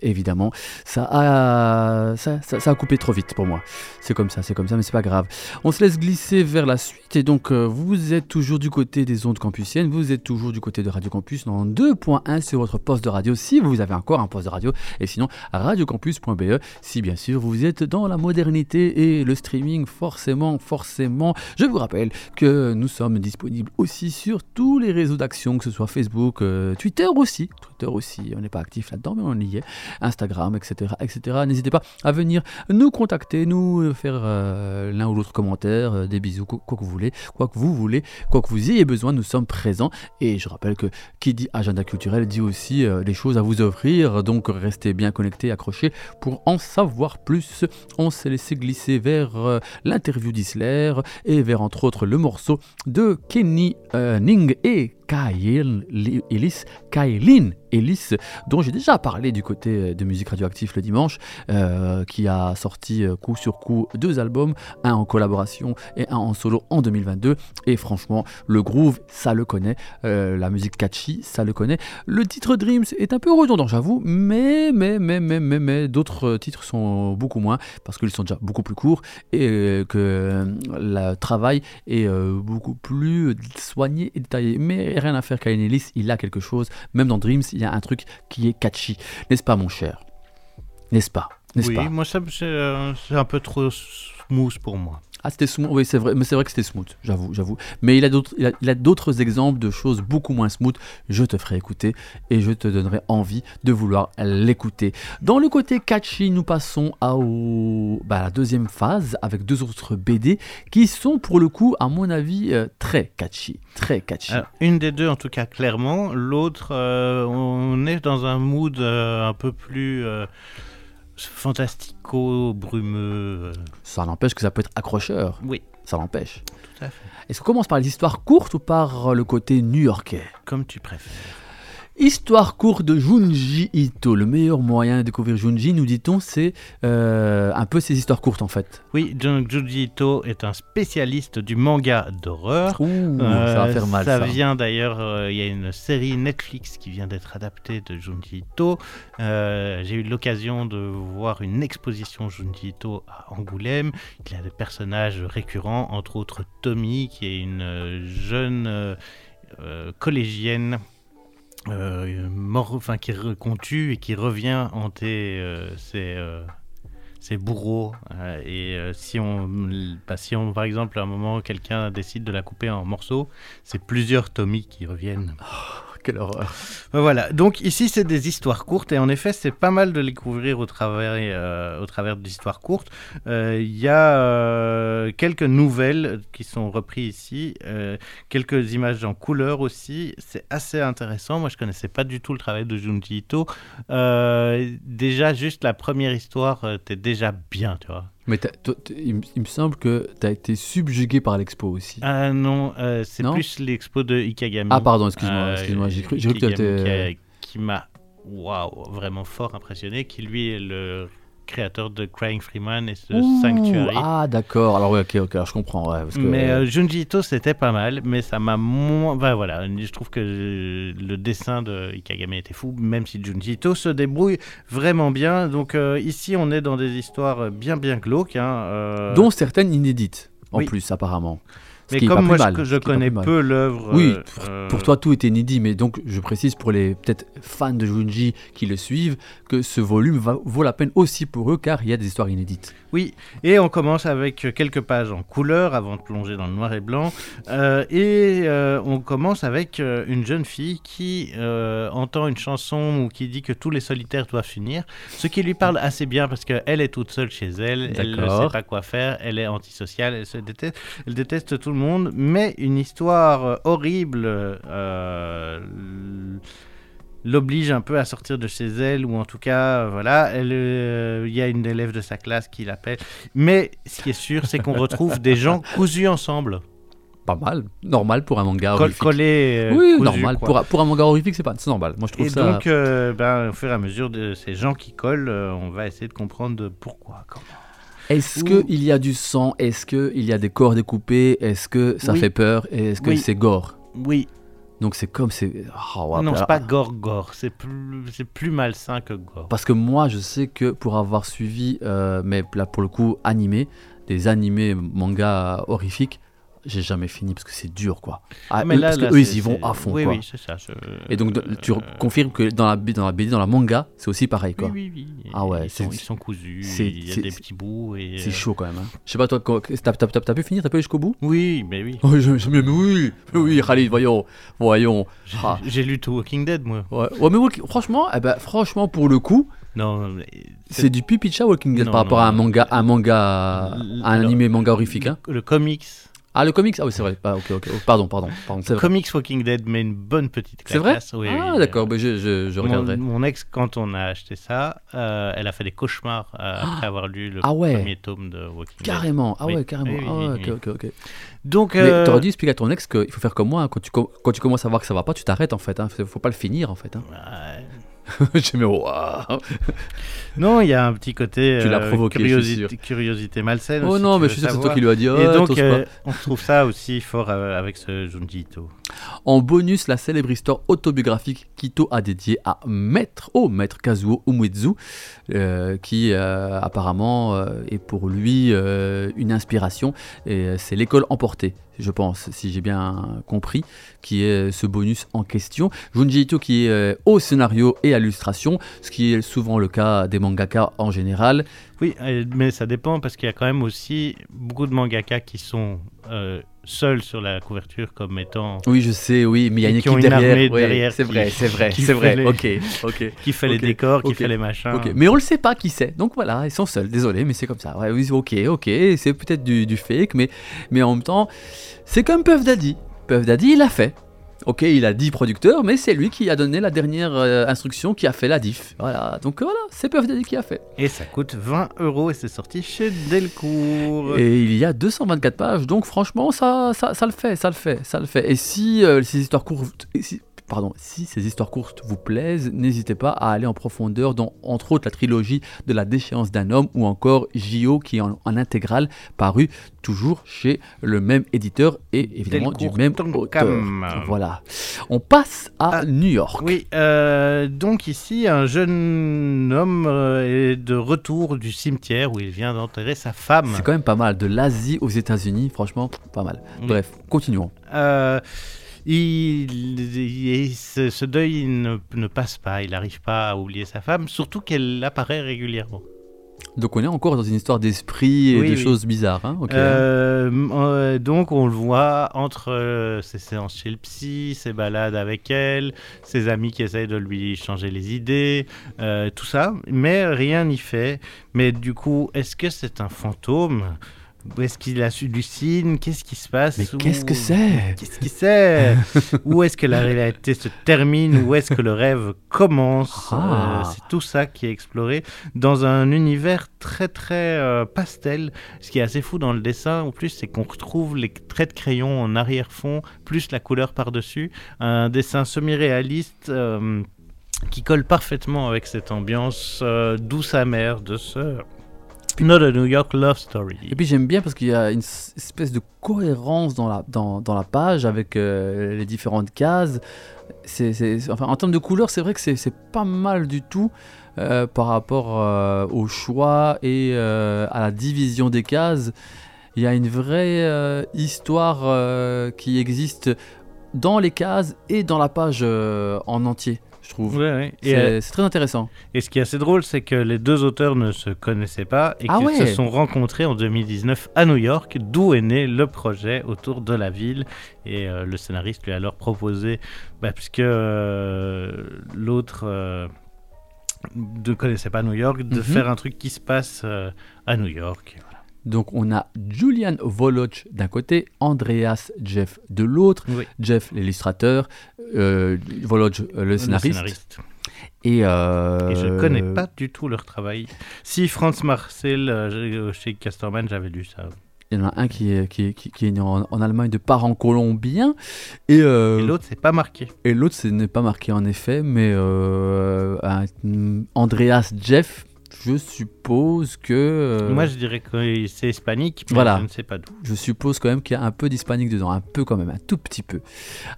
Évidemment, ça a, ça, ça- ça a coupé trop vite pour moi. C'est comme ça, c'est comme ça, mais c'est pas grave. On se laisse glisser vers la suite. Et donc, euh, vous êtes toujours du côté des ondes campusiennes, vous êtes toujours du côté de Radio Campus dans 2.1 sur votre poste de radio, si vous avez encore un poste de radio. Et sinon, radiocampus.be, si bien sûr vous êtes dans la modernité et le streaming, forcément, forcément. Je vous rappelle que nous sommes disponibles aussi sur tous les réseaux d'action, que ce soit Facebook, euh, Twitter aussi. Twitter aussi, on n'est pas actif là-dedans, mais on y est. Instagram, etc. etc. N'hésitez pas à venir nous contacter, nous euh, faire euh, l'un ou l'autre commentaire, euh, des bisous, quoi, que vous voulez, quoi que vous voulez, quoi que vous ayez besoin, nous sommes présents. Et je rappelle que qui dit agenda culturel dit aussi des choses à vous offrir, donc restez bien connectés, accrochés pour en savoir plus. On s'est laissé glisser vers l'interview d'Isler et vers entre autres le morceau de Kenny Ning et Kyle Ellis, Kylin Ellis, dont j'ai déjà parlé du côté de musique radioactive le dimanche, euh, qui a sorti euh, coup sur coup deux albums, un en collaboration et un en solo en 2022. Et franchement, le groove, ça le connaît, euh, la musique catchy, ça le connaît. Le titre Dreams est un peu redondant, j'avoue, mais, mais, mais, mais, mais, mais d'autres titres sont beaucoup moins parce qu'ils sont déjà beaucoup plus courts et euh, que euh, le travail est euh, beaucoup plus soigné et détaillé. Mais rien à faire, Kyle Ellis, il a quelque chose. Même dans Dreams, il y a un truc qui est catchy. N'est-ce pas, mon cher? N'est-ce pas? N'est-ce Oui, pas? moi ça, c'est euh, c'est un peu trop smooth pour moi. Ah, c'était smooth, oui, c'est vrai, mais c'est vrai que c'était smooth, j'avoue, j'avoue. Mais il a d'autres, il a, d'autres exemples de choses beaucoup moins smooth. Je te ferai écouter et je te donnerai envie de vouloir l'écouter. Dans le côté catchy, nous passons à, bah, la deuxième phase avec deux autres BD qui sont pour le coup, à mon avis, euh, très catchy, très catchy. Une des deux, en tout cas, clairement. L'autre, euh, on est dans un mood euh, un peu plus fantastico, brumeux. euh. Ça n'empêche que ça peut être accrocheur. Oui, Ça l'empêche. tout à fait. Est-ce qu'on commence par les histoires courtes ou par le côté new-yorkais? Comme tu préfères. Histoire courte de Junji Ito. Le meilleur moyen de découvrir Junji, nous dit-on, c'est euh, un peu ses histoires courtes en fait. Oui, Junji Ito est un spécialiste du manga d'horreur. Ça va Euh, faire mal ça. vient d'ailleurs, euh, il y a une série Netflix qui vient d'être adaptée de Junji Ito. Euh, J'ai eu l'occasion de voir une exposition Junji Ito à Angoulême. Il y a des personnages récurrents, entre autres Tommy, qui est une euh, jeune euh, euh, collégienne. Euh, mort, enfin, qui qu'on tue et qui revient hanter euh, ses, euh, bourreaux. euh, et si, on, bah, si on, par exemple, à un moment, quelqu'un décide de la couper en morceaux, c'est plusieurs Tommy qui reviennent. Quelle horreur. Euh, Voilà, donc ici c'est des histoires courtes et en effet c'est pas mal de les découvrir au travers, euh, au travers d'histoires courtes. Euh, Il y a euh, quelques nouvelles qui sont reprises ici, euh, quelques images en couleur aussi, c'est assez intéressant. Moi je connaissais pas du tout le travail de Junji Ito. Déjà juste la première histoire était déjà bien, tu vois. Mais toi, il, me- il me semble que tu as été subjugué par l'expo aussi. Ah non, euh, c'est plus l'expo de Ikagami. Ah, pardon, excuse-moi, Euh, excuse-moi, j'ai cru, que t'étais- qui, a- qui m'a waouh, vraiment fort impressionné, qui lui est le créateur de Crying Freeman et de Ouh, Sanctuary. Ah, d'accord. Alors, ouais, ok, ok, alors je comprends. Ouais, parce que, Mais euh, Junji Ito, c'était pas mal, mais ça m'a moins. Bah, voilà, je trouve que euh, le dessin de Ikagame était fou, même si Junji Ito se débrouille vraiment bien. Donc euh, ici, on est dans des histoires bien, bien glauques. hein, euh, Dont certaines inédites, en oui. plus, apparemment. Mais comme moi, mal, je, connais peu l'œuvre. Oui, euh, pour, euh, pour toi tout est inédit, mais donc je précise pour les peut-être fans de Junji qui le suivent que ce volume va- vaut la peine aussi pour eux car il y a des histoires inédites. Oui, et on commence avec quelques pages en couleur avant de plonger dans le noir et blanc. Euh, et euh, on commence avec une jeune fille qui entend une chanson ou qui dit que tous les solitaires doivent finir. Ce qui lui parle assez bien parce qu'elle est toute seule chez elle, elle ne sait pas quoi faire, elle est antisociale, elle, se déteste, elle déteste tout le monde. Mais une histoire euh, horrible euh, l'oblige un peu à sortir de chez elle ou en tout cas euh, voilà euh, il y a une élève de sa classe qui l'appelle mais ce qui est sûr c'est qu'on retrouve des gens cousus ensemble Pas mal, normal pour un manga Col- horrifique. collés euh, oui, normal. Pour, pour un manga horrifique, c'est pas, c'est normal. Moi, je trouve et ça. donc euh, ben, au fur et à mesure de ces gens qui collent euh, on va essayer de comprendre pourquoi comment Est-ce Ou- qu'il y a du sang? Est-ce qu'il y a des corps découpés? Est-ce que ça Oui. fait peur? Est-ce que Oui. c'est gore? Oui Donc c'est comme c'est. oh, ouais, non, alors- c'est pas gore gore, c'est plus, c'est plus malsain que gore. Parce que moi, je sais que pour avoir suivi, euh, mais là pour le coup, animé, des animés manga horrifiques, j'ai jamais fini parce que c'est dur quoi. Ah, Mais eux- là- parce que là, eux, ils y vont à fond Oui, quoi. oui, ça. je- Et donc de- tu euh, confirmes que dans la, dans la BD, dans la manga, c'est aussi pareil quoi. Oui, oui, oui. Ah ouais, ils sont, ils sont cousus, il y a des petits bouts. Et, C'est euh, chaud quand même. Hein. Je sais pas toi, t'as t'as- t'as pu finir, t'as pu aller jusqu'au bout? Oui, mais oui. Oh, je- je- mais oui, mais oui, Khalid, voyons, voyons. J'ai Ah. j'ai lu tout Walking Dead, moi. Ouais, ouais, mais Walking- franchement, eh ben, franchement, pour le coup, Non, mais c'est du pipicha Walking Dead Non, par rapport non, à un manga, un manga, un animé manga horrifique. Hein. le comics. Ah, le comics Ah oui, c'est vrai. Ah, ok. Oh, Pardon, pardon. vrai. Comics Walking Dead met une bonne petite C'est vrai oui, Ah, oui. d'accord, ben, je, je, regarderai. mon ex, quand on a acheté ça, euh, elle a fait des cauchemars euh, après avoir lu le Ah ouais. premier tome de Walking Dead. Carrément, ah Oui. ouais, carrément. Ah ouais, oui, ok, ok, ok. Donc, Mais euh, t'aurais dû expliquer à ton ex qu'il faut faire comme moi, hein, quand, tu, quand tu commences à voir que ça va pas, tu t'arrêtes en fait. Hein. Faut faut pas le finir en fait. Hein. ouais. J'ai mis waouh. Non, il y a un petit côté Tu l'as euh, provoqué, curiosité, curiosité malsaine. Oh aussi, non, mais je suis sûr que c'est toi qui lui as dit. Et oh, donc, t'oses euh, on trouve ça aussi fort euh, avec ce Junji Ito. En bonus, la célèbre histoire autobiographique qu'Ito a dédiée à Maître, au Maître Kazuo Umezu, euh, qui apparemment est pour lui une inspiration. Et c'est l'école emportée, je pense, si j'ai bien compris, qui est ce bonus en question. Junji Ito qui est euh, au scénario et à l'illustration, ce qui est souvent le cas des mangaka en général. Oui, euh, mais ça dépend parce qu'il y a quand même aussi beaucoup de mangaka qui sont euh, seuls sur la couverture comme étant Oui, je sais, oui, mais il y a une équipe une armée derrière. C'est vrai, c'est vrai, c'est vrai. les- Ok, ok. qui fait les décors, qui fait les machins. Mais on le sait pas qui c'est. Donc voilà, ils sont seuls. Désolé, mais c'est comme ça. Ouais, ok, ok, c'est peut-être du, du fake, mais, mais en même temps, c'est comme Puff Daddy. Puff Daddy, il l'a fait. Ok, il a dit producteur, mais c'est lui qui a donné la dernière euh, instruction, qui a fait la diff. Voilà, donc voilà, c'est Daddy qui a fait. Et ça coûte 20 euros et c'est sorti chez Delcourt. Et il y a 224 pages, donc franchement, ça, ça, ça le fait, ça le fait, ça le fait. Et si euh, ces histoires courtes, si- pardon, si ces histoires courtes vous plaisent, n'hésitez pas à aller en profondeur dans, entre autres, la trilogie de la déchéance d'un homme ou encore J.O. qui est en, en intégrale paru toujours chez le même éditeur et évidemment du même auteur. Voilà. On passe à Ah, New York. Oui, euh, donc ici, un jeune homme euh, est de retour du cimetière où il vient d'enterrer sa femme. C'est quand même pas mal. De l'Asie aux États-Unis, franchement, pas mal. Oui. Bref, continuons. Euh, il, il- ce, ce deuil ne, ne passe pas, il n'arrive pas à oublier sa femme, surtout qu'elle apparaît régulièrement. Donc on est encore dans une histoire d'esprit et Oui, de oui. choses bizarres. hein. Euh, euh, donc on le voit entre euh, ses séances chez le psy, ses balades avec elle, ses amis qui essayent de lui changer les idées, euh, tout ça, mais rien n'y fait. Mais du coup, est-ce que c'est un fantôme? Ou est-ce qu'il a hallucine Qu'est-ce qui se passe? Mais qu'est-ce que c'est? Qu'est-ce qui c'est? Où est-ce que la réalité se termine? Où est-ce que le rêve commence? Ah. Euh, C'est tout ça qui est exploré dans un univers très très euh, pastel. Ce qui est assez fou dans le dessin, en plus, c'est qu'on retrouve les traits de crayon en arrière-fond, plus la couleur par-dessus. Un dessin semi-réaliste. euh, qui colle parfaitement avec cette ambiance douce amère de ce Not a New York Love Story. Et puis j'aime bien parce qu'il y a une espèce de cohérence dans la, dans, dans la page avec euh, les différentes cases. Enfin, en termes de couleur, c'est vrai que c'est, c'est pas mal du tout euh, par rapport euh, au choix et à la division des cases. Il y a une vraie histoire qui existe dans les cases et dans la page en entier, je trouve. Ouais, ouais. Et, C'est, euh, c'est très intéressant. Et ce qui est assez drôle, c'est que les deux auteurs ne se connaissaient pas et Ah qu'ils ouais. se sont rencontrés en 2019 à New York, d'où est né le projet autour de la ville. Et euh, le scénariste lui a alors proposé, bah, puisque euh, l'autre ne connaissait pas New York, de Mhm. faire un truc qui se passe à New York. Voilà. Donc on a Julian Voloch d'un côté, Andreas Jeff de l'autre. Oui. Jeff l'illustrateur, euh, Voloch euh, le scénariste. Et, euh, Et je ne connais pas du tout leur travail. Si Franz Marcel euh, chez Casterman, j'avais lu ça. Il y en a un qui est, qui est, qui- qui est né en, en Allemagne de parents colombiens. Et, euh, Et l'autre, c'est pas marqué. et l'autre, ce n'est pas marqué en effet, mais Andreas Jeff, je suppose que. euh, Moi, je dirais que c'est hispanique, mais Voilà. je ne sais pas d'où. je suppose quand même qu'il y a un peu d'hispanique dedans, un peu quand même, un tout petit peu.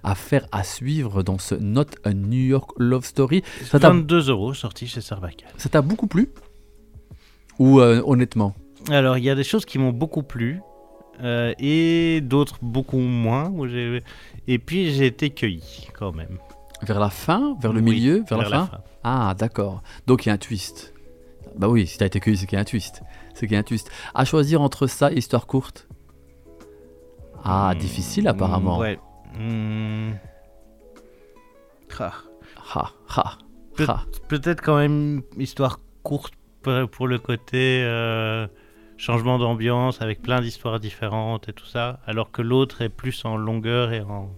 À faire, à suivre dans ce Not a New York Love Story. Ça t'a- 22 euros sorti chez Sarbacane. Ça t'a beaucoup plu? Ou euh, honnêtement? Alors, il y a des choses qui m'ont beaucoup plu euh, et d'autres beaucoup moins. où Et puis, j'ai été cueilli quand même. Vers la fin? Vers le Oui, milieu? Vers, la, fin Ah, d'accord. Donc il y a un twist. Bah oui, si t'as été cueilli, c'est qu'il y a un twist. C'est qu'il y a un twist. À choisir entre ça et Histoire courte Ah, Hmm, difficile apparemment. Ouais. Ah. Ha, ha, ha. Peut-être quand même histoire courte pour, le côté euh, changement d'ambiance avec plein d'histoires différentes et tout ça, alors que l'autre est plus en longueur et en.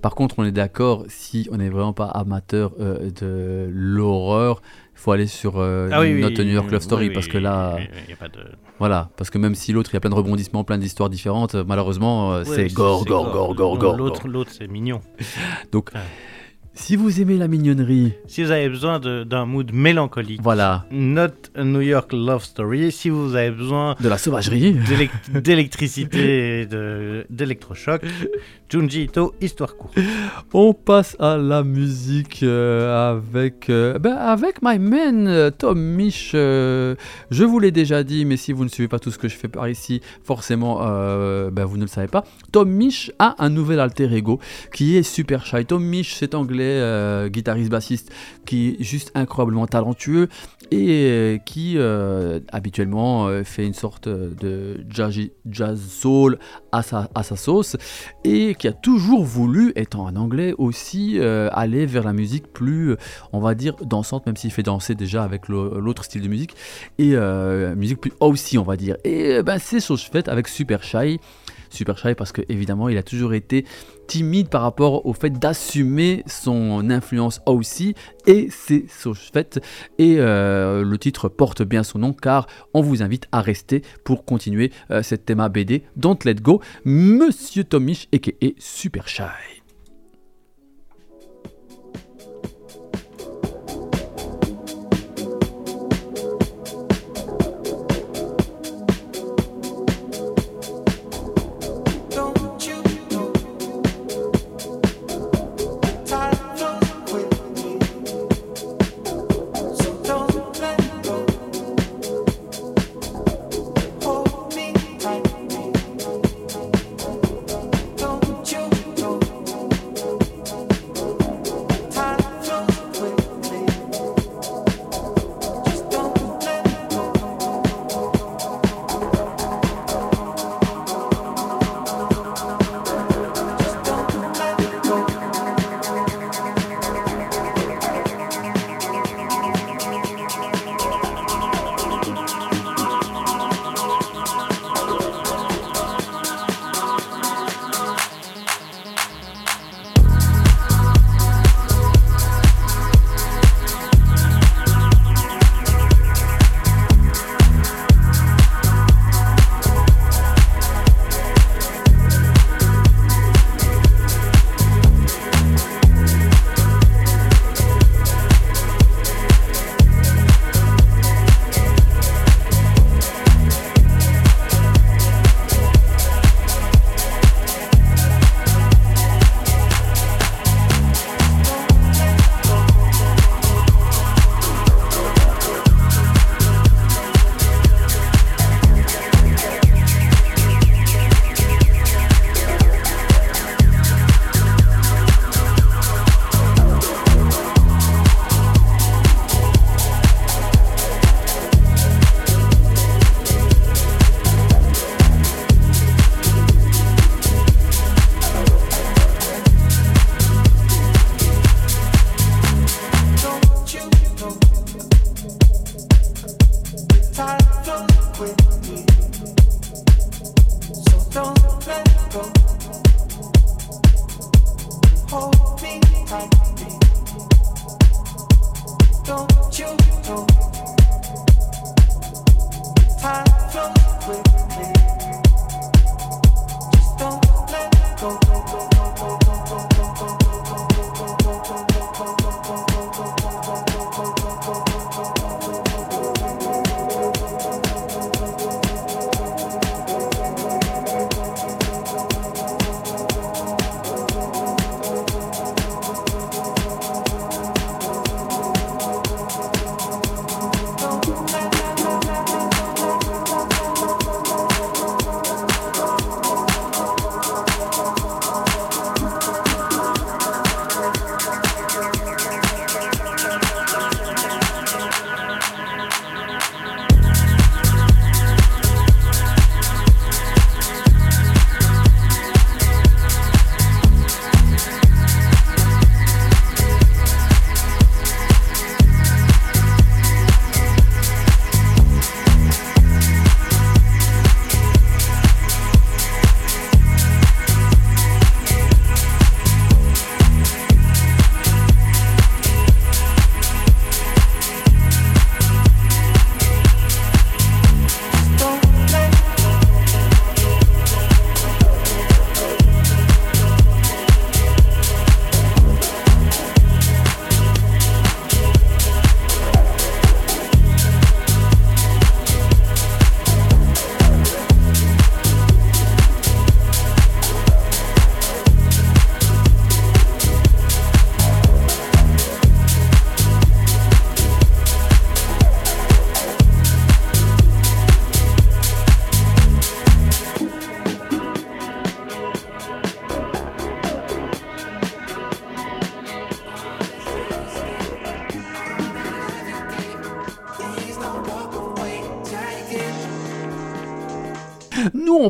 Par contre, on est d'accord, si on n'est vraiment pas amateur euh, de l'horreur, faut aller sur euh, Not a New York Love Story oui, parce que là, y a pas de- voilà, parce que même si l'autre il y a plein de rebondissements, plein d'histoires différentes, malheureusement euh, Ouais, c'est gore, gore, gore, gore, gore. L'autre, l'autre c'est mignon. Donc, Ah. si vous aimez la mignonnerie, Si vous avez besoin d'un mood mélancolique, voilà, Not a New York Love Story. Si vous avez besoin de la sauvagerie. d'élec- d'électricité d'électrochoc, Junji histoire courte. On passe à la musique euh, avec, euh, ben, my man euh, Tom Mich. je vous l'ai déjà dit, mais si vous ne suivez pas tout ce que je fais par ici, forcément, ben, vous ne le savez pas. Tom Mich a un nouvel alter ego qui est super shy. Tom Mich, c'est anglais, guitariste bassiste, qui est juste incroyablement talentueux et qui habituellement fait une sorte de jazz, soul à sa, à sa sauce et a toujours voulu, étant un anglais aussi, euh, aller vers la musique plus, on va dire, dansante, même s'il fait danser déjà avec l'autre style de musique, et euh, musique plus aussi, on va dire. Et ben, c'est chose faite avec Super Shy. Super Shy parce que évidemment il a toujours été timide par rapport au fait d'assumer son influence aussi. Et chose faite et euh, le titre porte bien son nom car on vous invite à rester pour continuer euh, cette thème BD Don't Let Go. Monsieur Tomish aka Super Shy.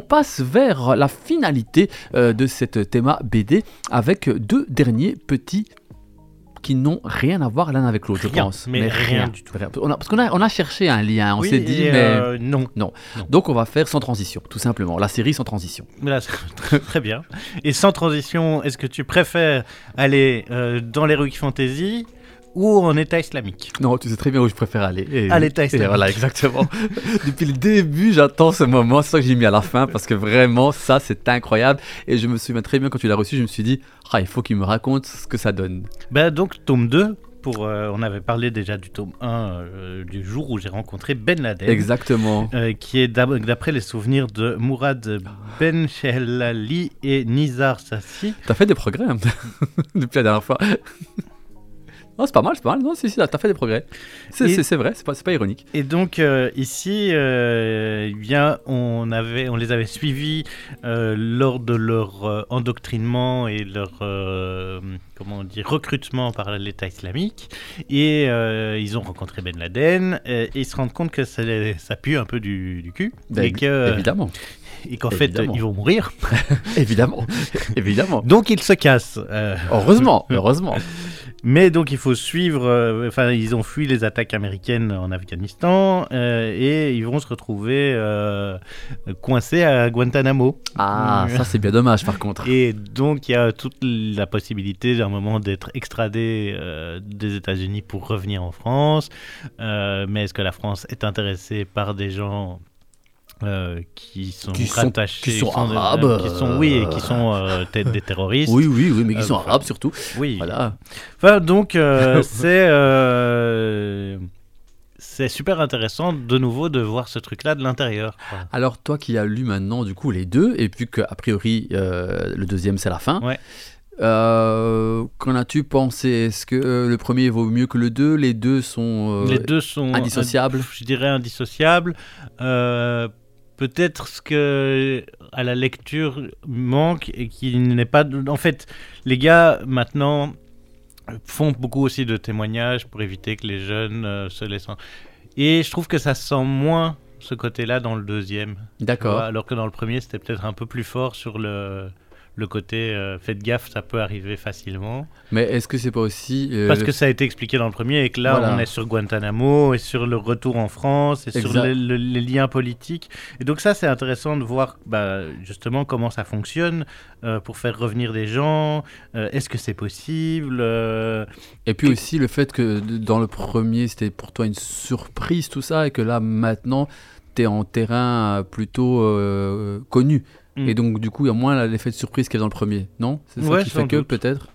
Passe vers la finalité euh, de cette théma BD avec deux derniers petits qui n'ont rien à voir l'un avec l'autre, je pense. mais rien du tout. Rien. On a- parce qu'on a, on a cherché un lien, on Oui, s'est dit, et, mais... euh, non. Donc on va faire sans transition, tout simplement. La série sans transition. Très bien. Et sans transition, est-ce que tu préfères aller euh, dans l'Heroic Fantasy ou en État islamique Non, tu sais très bien où je préfère aller. Et- À l'état et islamique. Voilà, exactement. Depuis le début, j'attends ce moment. C'est ça que j'ai mis à la fin parce que vraiment, ça, c'est incroyable. Et je me souviens très bien quand tu l'as reçu, je me suis dit, ah, il faut qu'il me raconte ce que ça donne. ben, Donc, tome 2, pour, euh, on avait parlé déjà du tome 1 euh, du jour où j'ai rencontré Ben Laden. Exactement. euh, qui est d'après les souvenirs de Mourad Ben Shehlali et Nizar Sassi. T'as fait des progrès hein, depuis la dernière fois. Non, c'est pas mal, c'est pas mal. Non, si, si, t'as fait des progrès. C'est Et- c'est- c'est vrai, c'est pas, c'est pas ironique. Et donc euh, ici, euh, eh bien, on, avait, on les avait suivis euh, lors de leur endoctrinement et leur comment dire, recrutement par l'État islamique. Et ils ont rencontré Ben Laden et ils se rendent compte que ça, ça pue un peu du, du cul. Ben, et que- Évidemment, et qu'en fait, ils vont mourir. évidemment, évidemment. Donc ils se cassent. euh, Heureusement, heureusement. Mais donc il faut suivre, euh, enfin ils ont fui les attaques américaines en Afghanistan euh, et ils vont se retrouver euh, coincés à Guantanamo. Ah, ça c'est bien dommage par contre. Et donc il y a toute la possibilité d'un moment d'être extradé euh, des États-Unis pour revenir en France. Euh, mais est-ce que la France est intéressée par des gens euh, qui sont Qui sont- rattachés, qui sont arabes, qui sont oui et qui sont euh, peut-être des terroristes. Oui, oui, oui, mais qui Euh, sont arabes surtout. Oui. Voilà. Enfin, donc, euh, c'est c'est super intéressant de nouveau de voir ce truc-là de l'intérieur. Alors toi qui as lu maintenant du coup les deux, et puis qu'a priori le deuxième c'est la fin, Ouais. euh, qu'en as-tu pensé? Est-ce que euh, le premier vaut mieux que le deux? Les deux sont euh, Les deux sont indissociables? ind- je dirais indissociables. Peut-être ce que à la lecture manque et qui n'est pas. En fait, les gars maintenant font beaucoup aussi de témoignages pour éviter que les jeunes euh, se laissent. en- Et je trouve que ça sent moins ce côté-là dans le deuxième. D'accord. alors que dans le premier, c'était peut-être un peu plus fort sur le, le côté euh, faites gaffe, ça peut arriver facilement. Mais est-ce que c'est pas aussi euh, Parce que ça a été expliqué dans le premier et que là, Voilà. on est sur Guantanamo et sur le retour en France et sur les, le- les liens politiques. Et donc, ça, c'est intéressant de voir bah, justement comment ça fonctionne euh, pour faire revenir des gens. Est-ce que c'est possible Et puis aussi le fait que dans le premier c'était pour toi une surprise tout ça, et que là maintenant t'es en terrain plutôt connu. Mm. Et donc du coup il y a moins l'effet de surprise qu'il y a dans le premier, non? C'est ça Ouais, qui fait que peut-être?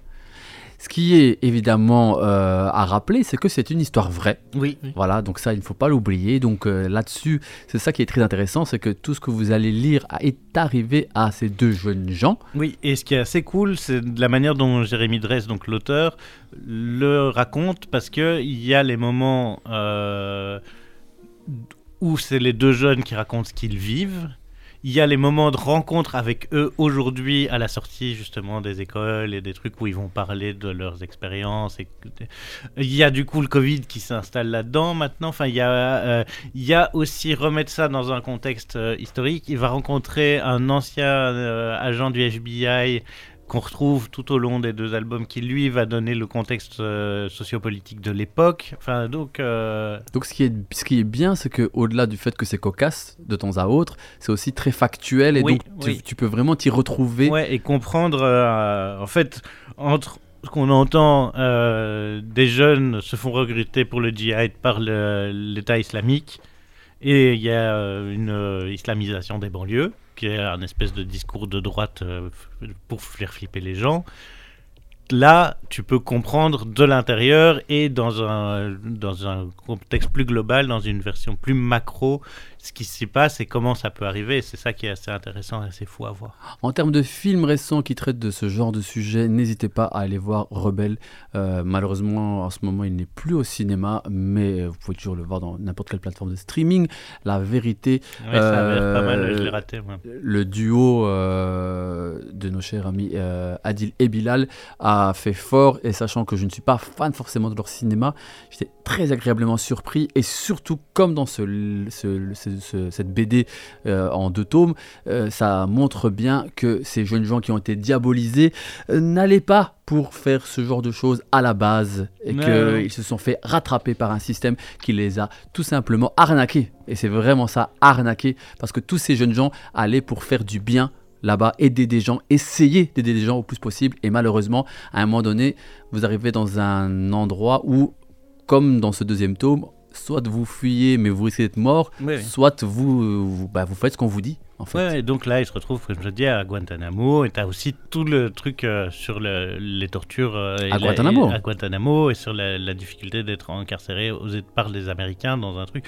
Ce qui est évidemment euh, à rappeler, c'est que c'est une histoire vraie. Oui. Voilà, donc ça, il ne faut pas l'oublier. Donc euh, là-dessus, c'est ça qui est très intéressant, c'est que tout ce que vous allez lire a- est arrivé à ces deux jeunes gens. Oui, et ce qui est assez cool, c'est la manière dont Jérémy Dress, donc l'auteur, le raconte, parce que il y a les moments euh, où c'est les deux jeunes qui racontent ce qu'ils vivent. Il y a les moments de rencontre avec eux aujourd'hui à la sortie justement des écoles et des trucs où ils vont parler de leurs expériences. Il y a du coup le Covid qui s'installe là-dedans maintenant. Enfin, il y a, euh, aussi remettre ça dans un contexte euh, historique. Il va rencontrer un ancien euh, agent du FBI qu'on retrouve tout au long des deux albums qui lui va donner le contexte euh, sociopolitique de l'époque. Enfin, donc euh, Donc ce qui est, ce qui est bien, c'est que au-delà du fait que c'est cocasse de temps à autre, c'est aussi très factuel et Oui, donc tu, oui. tu peux vraiment t'y retrouver. Ouais, et comprendre, euh, en fait, entre ce qu'on entend, euh, des jeunes se font recruter pour le djihad par l'État islamique, et il y a une islamisation des banlieues, qui est un espèce de discours de droite euh, pour faire flipper les gens. Là, tu peux comprendre de l'intérieur et dans un, dans un contexte plus global, dans une version plus macro, ce qui s'y passe et comment ça peut arriver. C'est ça qui est assez intéressant et assez fou à voir. En termes de films récents qui traitent de ce genre de sujet, n'hésitez pas à aller voir Rebelle. Euh, malheureusement, en ce moment, il n'est plus au cinéma, mais vous pouvez toujours le voir dans n'importe quelle plateforme de streaming. La vérité, Ouais, ça a l'air pas mal, Euh, je l'ai raté. Moi. le duo euh, de nos chers amis euh, Adil et Bilal a fait fort et sachant que je ne suis pas fan forcément de leur cinéma, j'étais très agréablement surpris et surtout comme dans ce, ce- ce- ce- cette BD euh, en deux tomes, euh, ça montre bien que ces jeunes gens qui ont été diabolisés euh, n'allaient pas pour faire ce genre de choses à la base et qu'ils se sont fait rattraper par un système qui les a tout simplement arnaqués. Et c'est vraiment ça, arnaqués, parce que tous ces jeunes gens allaient pour faire du bien là-bas, aider des gens, essayer d'aider des gens au plus possible. Et malheureusement, à un moment donné, vous arrivez dans un endroit où, comme dans ce deuxième tome, soit vous fuyez mais vous risquez d'être mort, soit vous, vous, bah, vous faites ce qu'on vous dit. En fait. Ouais, et donc là, il se retrouve, comme je dis, à Guantanamo, et tu as aussi tout le truc euh, sur le- les tortures euh, et À la- Guantanamo. et- à Guantanamo, et sur la, la difficulté d'être incarcéré aux, par les Américains dans un truc.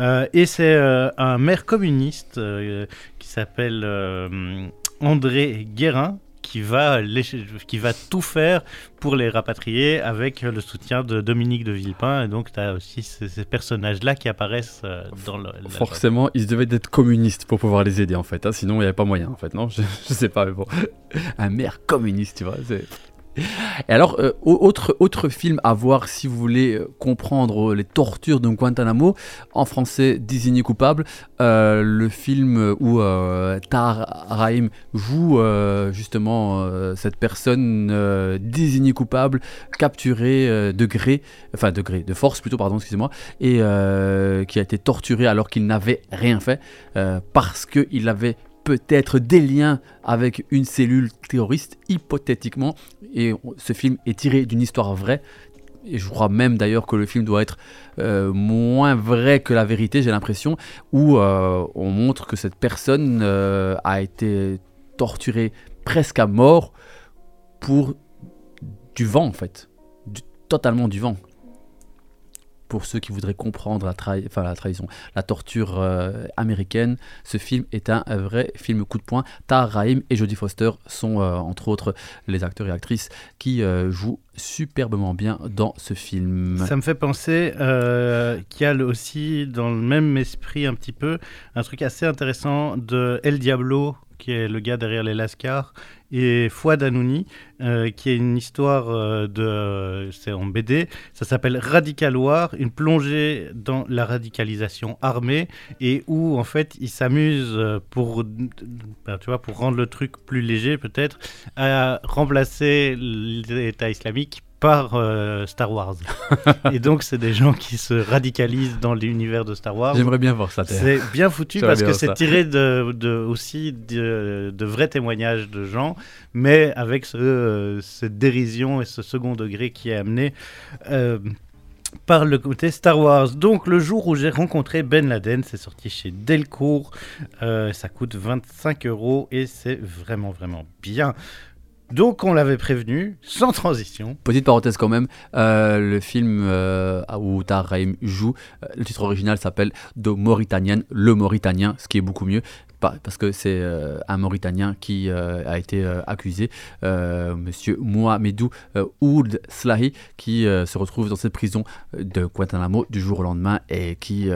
Euh, et c'est un maire communiste qui s'appelle André Guérin qui va, qui va tout faire pour les rapatrier avec le soutien de Dominique de Villepin. Et donc, tu as aussi ces, personnages-là qui apparaissent euh, dans le. Forcément, ils devaient être communistes pour pouvoir les aider en fait. hein, Sinon, il n'y avait pas moyen en fait. Non, je, je sais pas, mais bon. Un maire communiste, tu vois. Et alors, euh, au- autre, autre film à voir si vous voulez euh, comprendre euh, les tortures de Guantanamo, en français, Désigné coupable, le film où euh, joue justement cette personne désignée coupable, capturée de gré, enfin de gré, de force plutôt, pardon, excusez-moi, et qui a été torturé alors qu'il n'avait rien fait, parce qu'il avait peut-être des liens avec une cellule terroriste, hypothétiquement, et ce film est tiré d'une histoire vraie, et je crois même d'ailleurs que le film doit être euh, moins vrai que la vérité, j'ai l'impression, où euh, on montre que cette personne euh, a été torturée presque à mort pour du vent en fait, totalement du vent. Pour ceux qui voudraient comprendre la, trahison, la torture euh, américaine, ce film est un, vrai film coup de poing. Tahar Rahim et Jodie Foster sont euh, entre autres les acteurs et actrices qui euh, jouent superbement bien dans ce film. Ça me fait penser qu'il y a aussi dans le même esprit un petit peu un truc assez intéressant de El Diablo qui est le gars derrière les Lascars et Fouad Hanouni euh, qui est une histoire euh, de c'est en BD ça s'appelle Radicaloir une plongée dans la radicalisation armée et où en fait il s'amuse euh, pour ben, pour rendre le truc plus léger peut-être à remplacer l'État islamique par euh, Star Wars. et donc, c'est des gens qui se radicalisent dans l'univers de Star Wars. J'aimerais bien voir ça. C'est bien foutu parce que c'est tiré de, de- aussi de, de vrais témoignages de gens, mais avec ce, euh, cette dérision et ce second degré qui est amené euh, par le côté Star Wars. Donc le jour où j'ai rencontré Ben Laden, c'est sorti chez Delcourt, Euh, ça coûte 25 euros et c'est vraiment vraiment bien. Donc on l'avait prévenu, sans transition. Petite parenthèse quand même, euh, le film euh, où Tahar Rahim joue, euh, le titre original s'appelle De Mauritanien, le Mauritanien, ce qui est beaucoup mieux, parce que c'est un Mauritanien qui a été accusé, Monsieur Mohamedou Ould Slahi, qui se retrouve dans cette prison de Guantanamo du jour au lendemain et qui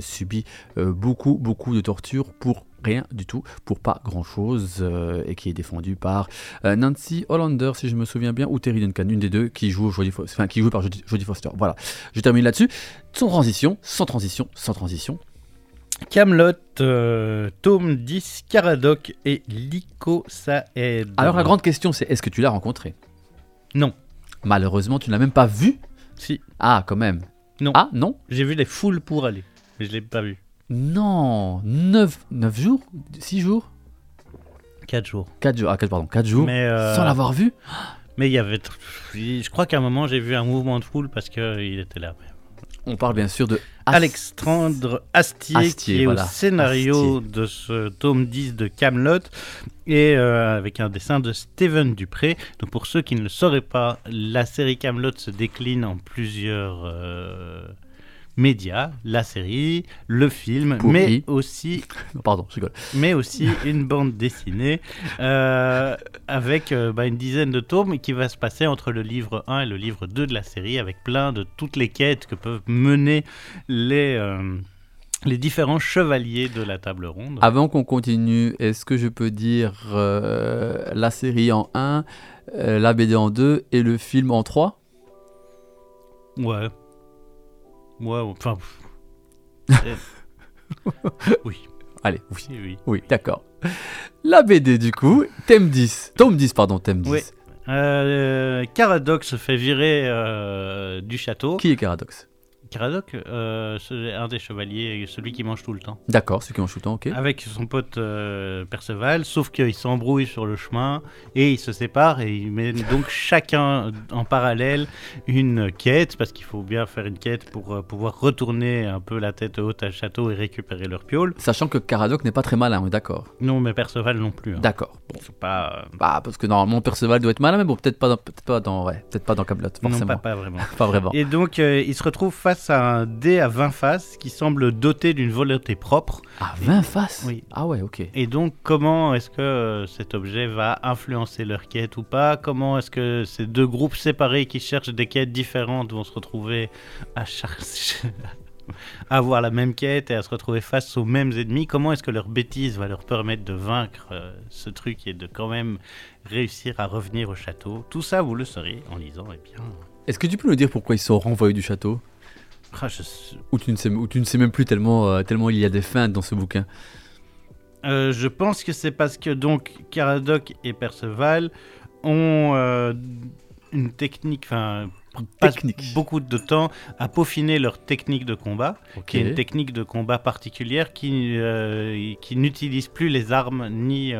subit beaucoup, beaucoup de tortures pour rien du tout, pour pas grand chose, et qui est défendu par euh, Nancy Hollander, si je me souviens bien, ou Terry Duncan, une des deux, qui joue, Jodie Fo- enfin, qui joue par Jodie, Jodie Foster. Voilà, je termine là-dessus. Sans transition, sans transition, sans transition. Camelot, euh, tome 10, Caradoc et Lico Saed. Alors la grande question, c'est est-ce que tu l'as rencontré? Non. Malheureusement, tu ne l'as même pas vu? Si, Ah, quand même. Non. Ah, non? J'ai vu les foules pour aller, mais je l'ai pas vu. Non 9, jours 6 jours? 4 jours. 4 jours, ah, quatre- pardon, 4 jours Mais euh, Sans l'avoir vu? mais il y avait, je crois qu'à un moment j'ai vu un mouvement de foule parce que il était là. On parle bien sûr de As- Alexandre Astier, Astier, qui est voilà. au scénario de ce tome 10 de Camelot et euh, avec un dessin de Steven Dupré. Donc pour ceux qui ne le sauraient pas, la série Camelot se décline en plusieurs euh, médias, la série, le film, mais aussi Pardon, je mais aussi une bande dessinée euh, avec euh, bah, une dizaine de tomes qui va se passer entre le livre 1 et le livre 2 de la série avec plein de toutes les quêtes que peuvent mener les, euh, les différents chevaliers de la table ronde. Avant qu'on continue, est-ce que je peux dire euh, la série en 1, euh, la BD en 2 et le film en 3 Ouais. Ouais, enfin. oui. Allez, oui. Oui. Oui, d'accord. La BD du coup, thème 10. Tome 10, pardon, thème 10. Oui. Euh, Caradoc se fait virer euh, du château. Qui est Caradox? Caradoc, euh, un des chevaliers, celui qui mange tout le temps. D'accord, celui qui est en shootant, ok. Avec son pote euh, Perceval, sauf qu'il s'embrouille sur le chemin et ils se séparent et ils mènent donc chacun en parallèle une quête, parce qu'il faut bien faire une quête pour euh, pouvoir retourner un peu la tête haute à château et récupérer leur piole. Sachant que Caradoc n'est pas très malin, on est d'accord. Non, mais Perceval non plus. hein. D'accord. Bon. Pas. Bah, parce que normalement Perceval doit être malin, mais bon, peut-être pas dans, peut-être pas dans, ouais, peut-être pas dans Camelot, non, forcément. pas, pas vraiment. Pas vraiment. Et donc, il se retrouve face à un dé à 20 faces qui semble doté d'une volonté propre. Ah, 20 faces? Oui. Ah ouais, ok. Et donc, comment est-ce que euh, cet objet va influencer leur quête ou pas? Comment est-ce que ces deux groupes séparés qui cherchent des quêtes différentes vont se retrouver à chercher à avoir la même quête et à se retrouver face aux mêmes ennemis? Comment est-ce que leur bêtise va leur permettre de vaincre euh, ce truc et de quand même réussir à revenir au château? Tout ça, vous le saurez en lisant, et bien... Est-ce que tu peux nous dire pourquoi ils sont renvoyés du château? Ou tu, ne sais, ou tu ne sais même plus tellement, euh, tellement il y a des feintes dans ce bouquin Euh, je pense que c'est parce que donc Caradoc et Perceval ont euh, une technique, enfin Technique. beaucoup de temps à peaufiner leur technique de combat, qui est une technique de combat particulière qui, qui n'utilise plus les armes ni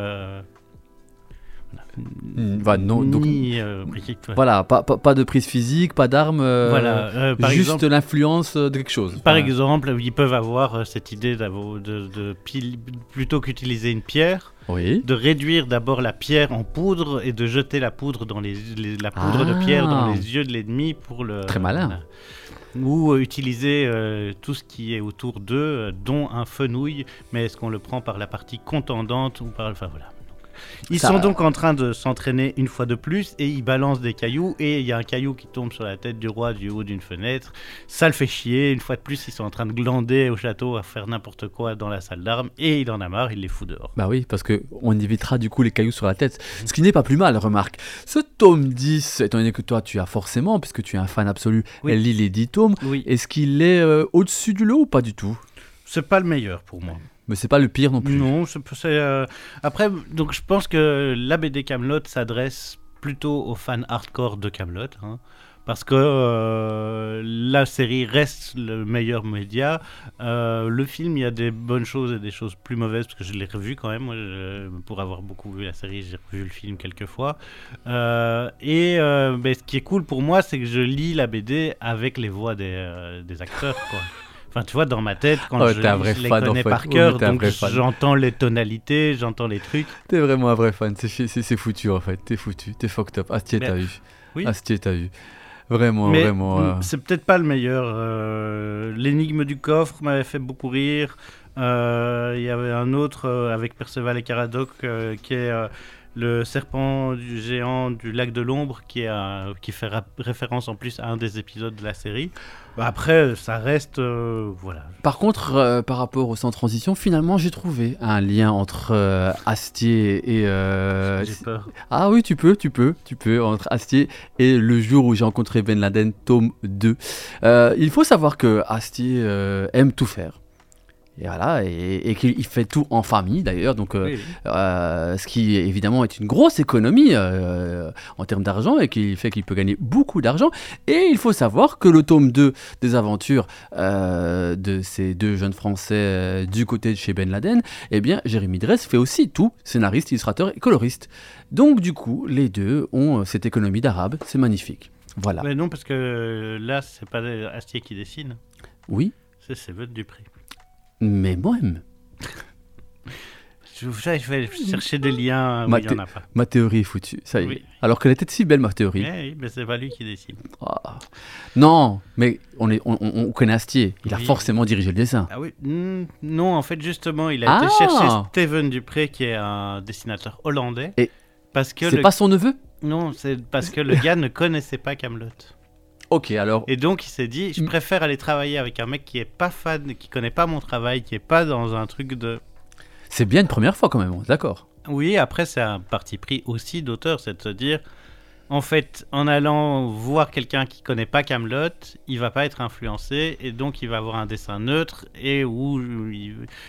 voilà, non, donc- ni euh, ouais. Voilà, pas, pas, pas de prise physique, pas d'armes, euh, Voilà, euh, par juste exemple, l'influence de quelque chose. Par exemple, ils peuvent avoir cette idée de, de pile- plutôt qu'utiliser une pierre, Oui. de réduire d'abord la pierre en poudre et de jeter la poudre dans les, les- la poudre de pierre dans Ah. les yeux de l'ennemi pour le Très malin. voilà. ou utiliser euh, tout ce qui est autour d'eux euh, dont un fenouil mais est-ce qu'on le prend par la partie contendante ou par enfin voilà ils Ça- sont donc en train de s'entraîner une fois de plus et ils balancent des cailloux et il y a un caillou qui tombe sur la tête du roi du haut d'une fenêtre. Ça le fait chier. Une fois de plus, ils sont en train de glander au château à faire n'importe quoi dans la salle d'armes et il en a marre, il les fout dehors. Bah oui, parce que on évitera du coup les cailloux sur la tête. Ce qui n'est pas plus mal, remarque. Ce tome 10, étant donné que toi tu as forcément, puisque tu es un fan absolu, Oui. lit les 10 tomes, Oui, est-ce qu'il est euh, au-dessus du lot ou pas du tout? C'est pas le meilleur pour moi. Mais c'est pas le pire non plus. Non, c'est euh, après donc je pense que la BD Camelot s'adresse plutôt aux fans hardcore de Camelot, parce que euh, la série reste le meilleur média. Euh, le film, il y a des bonnes choses et des choses plus mauvaises parce que je l'ai revu quand même. Moi, je- pour avoir beaucoup vu la série, j'ai revu le film quelques fois. Euh, et ben, ce qui est cool pour moi, c'est que je lis la BD avec les voix des, des acteurs, quoi. Enfin, tu vois, dans ma tête, quand Oh, je, un vrai je les fan, en connais fait. par Oh, cœur, donc j'entends les tonalités, j'entends les trucs. T'es vraiment un vrai fan, c'est foutu en fait, t'es foutu, t'es fucked up. Astier t'as eu. Oui. Astier t'as eu. Vraiment, Mais vraiment. euh, c'est peut-être pas le meilleur. euh, L'énigme du coffre m'avait fait beaucoup rire. Euh, Il y avait un autre avec Perceval et Caradoc qui est le serpent du géant du lac de l'ombre qui, qui fait référence en plus à un des épisodes de la série. Bah, après, ça reste. euh, voilà. Par contre, euh, par rapport au sans transition, finalement j'ai trouvé un lien entre euh, Astier et. euh, J'ai peur. Ah oui, tu peux, tu peux, tu peux, entre Astier et le jour où j'ai rencontré Ben Laden, tome 2. Euh, il faut savoir que Astier euh, aime tout faire. Et voilà, et, et qu'il il fait tout en famille d'ailleurs, donc euh, Oui, oui. euh, ce qui évidemment est une grosse économie euh, en termes d'argent et qui fait qu'il peut gagner beaucoup d'argent. Et il faut savoir que le tome 2 des aventures de ces deux jeunes Français du côté de chez Ben Laden, eh bien Jérémy Dress fait aussi tout, scénariste, illustrateur et coloriste. Donc du coup, les deux ont cette économie d'arabe, c'est magnifique. Voilà. Mais non, parce que là, c'est pas Astier qui dessine, Oui, c'est Sévette Dupré. Mais moi-même. Je, je vais chercher des liens où Ma il n'y en thé- a pas. Ma théorie est foutue, ça y est. Oui. Alors qu'elle était si belle, ma théorie. Eh oui, mais c'est pas lui qui dessine. Ah. Non, mais on, est, on, on- on connaît Astier. Il a Oui. forcément dirigé le dessin. Ah oui, mm, non, en fait, justement, il a été Ah. chercher Steven Dupré, qui est un dessinateur hollandais. Et parce que C'est le... pas son neveu? Non, c'est parce que le gars ne connaissait pas Camelot. Ok, alors. Et donc il s'est dit, je Mm. préfère aller travailler avec un mec qui est pas fan, qui connaît pas mon travail, qui est pas dans un truc de. C'est bien une première fois quand même, d'accord. Oui, après c'est un parti pris aussi d'auteur, c'est de se dire, en fait, en allant voir quelqu'un qui connaît pas Camelot, il va pas être influencé et donc il va avoir un dessin neutre et où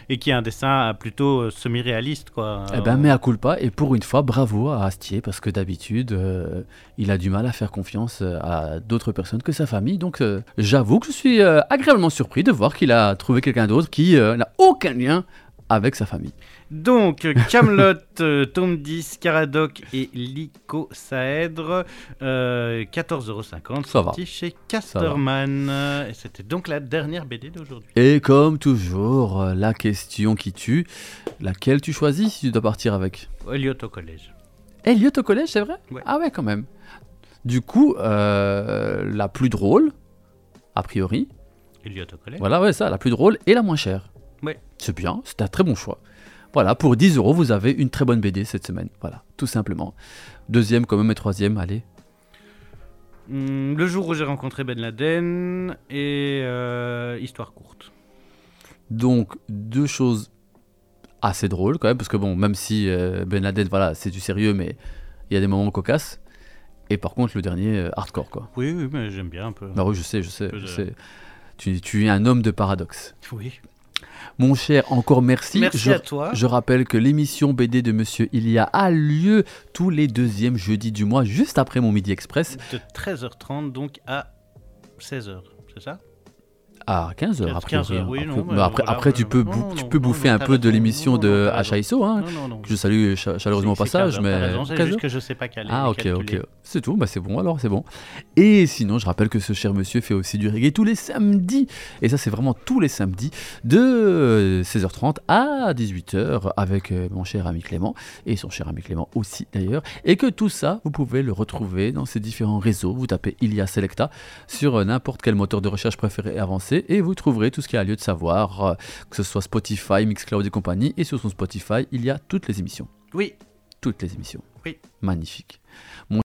et qui est un dessin plutôt euh, semi-réaliste quoi. Eh ben, mais à culpa, et pour une fois, bravo à Astier, parce que d'habitude, euh, il a du mal à faire confiance euh, à d'autres personnes que sa famille. Donc, euh, j'avoue que je suis euh, agréablement surpris de voir qu'il a trouvé quelqu'un d'autre qui euh, n'a aucun lien avec sa famille. Donc, Camelot, euh, tome 10, Caradoc et Lycosaèdre, euh, 14,50€, Ça va. sorti chez Casterman. Et c'était donc la dernière BD d'aujourd'hui. Et comme toujours, euh, la question qui tue, laquelle tu choisis si tu dois partir avec? Elliot au collège. Elliot au collège, c'est vrai? Ouais. Ah ouais, quand même. Du coup, euh, la plus drôle, a priori, Elliot au collège. Voilà, ouais, ça, la plus drôle et la moins chère. C'est bien, c'est un très bon choix. Voilà, pour 10 euros, vous avez une très bonne BD cette semaine. Voilà, tout simplement. Deuxième, quand même, et troisième, allez. Hum, le jour où j'ai rencontré Ben Laden et euh, Histoire courte. Donc, deux choses assez drôles, quand même, parce que bon, même si euh, Ben Laden, voilà, c'est du sérieux, mais il y a des moments cocasses. Et par contre, le dernier, euh, hardcore, quoi. Oui, oui, mais j'aime bien un peu. Bah oui, je sais, je sais, je je- sais. Tu, tu es un homme de paradoxe. Oui. Mon cher, encore merci. Merci Je- à toi. Je rappelle que l'émission BD de Monsieur Ilia a lieu tous les deuxièmes jeudis du mois, juste après mon Midi Express, De 13h30 donc à 16h, c'est ça? À 15h. 15 Après, heures, oui, non, après, mais après, voilà, après, tu peux, Non, tu peux non, bouffer un peu de l'émission de. HISO, hein, que je salue cha- chaleureusement au passage. 15 mais raison, 15 juste que je sais pas. Ah ok ok, c'est tout, bah c'est bon alors, c'est bon. Et sinon, je rappelle que ce cher monsieur fait aussi du reggae tous les samedis, et ça c'est vraiment tous les samedis, de euh, 16h30 à 18h avec euh, mon cher ami Clément, et son cher ami Clément aussi d'ailleurs, et que tout ça, vous pouvez le retrouver dans ces différents réseaux, vous tapez Ilia Selecta sur euh, n'importe quel moteur de recherche préféré avancé, et vous trouverez tout ce qu'il y a lieu de savoir, euh, que ce soit Spotify, Mixcloud et compagnie, et sur son Spotify, il y a toutes les émissions. Oui, Toutes les émissions. Oui. Magnifique.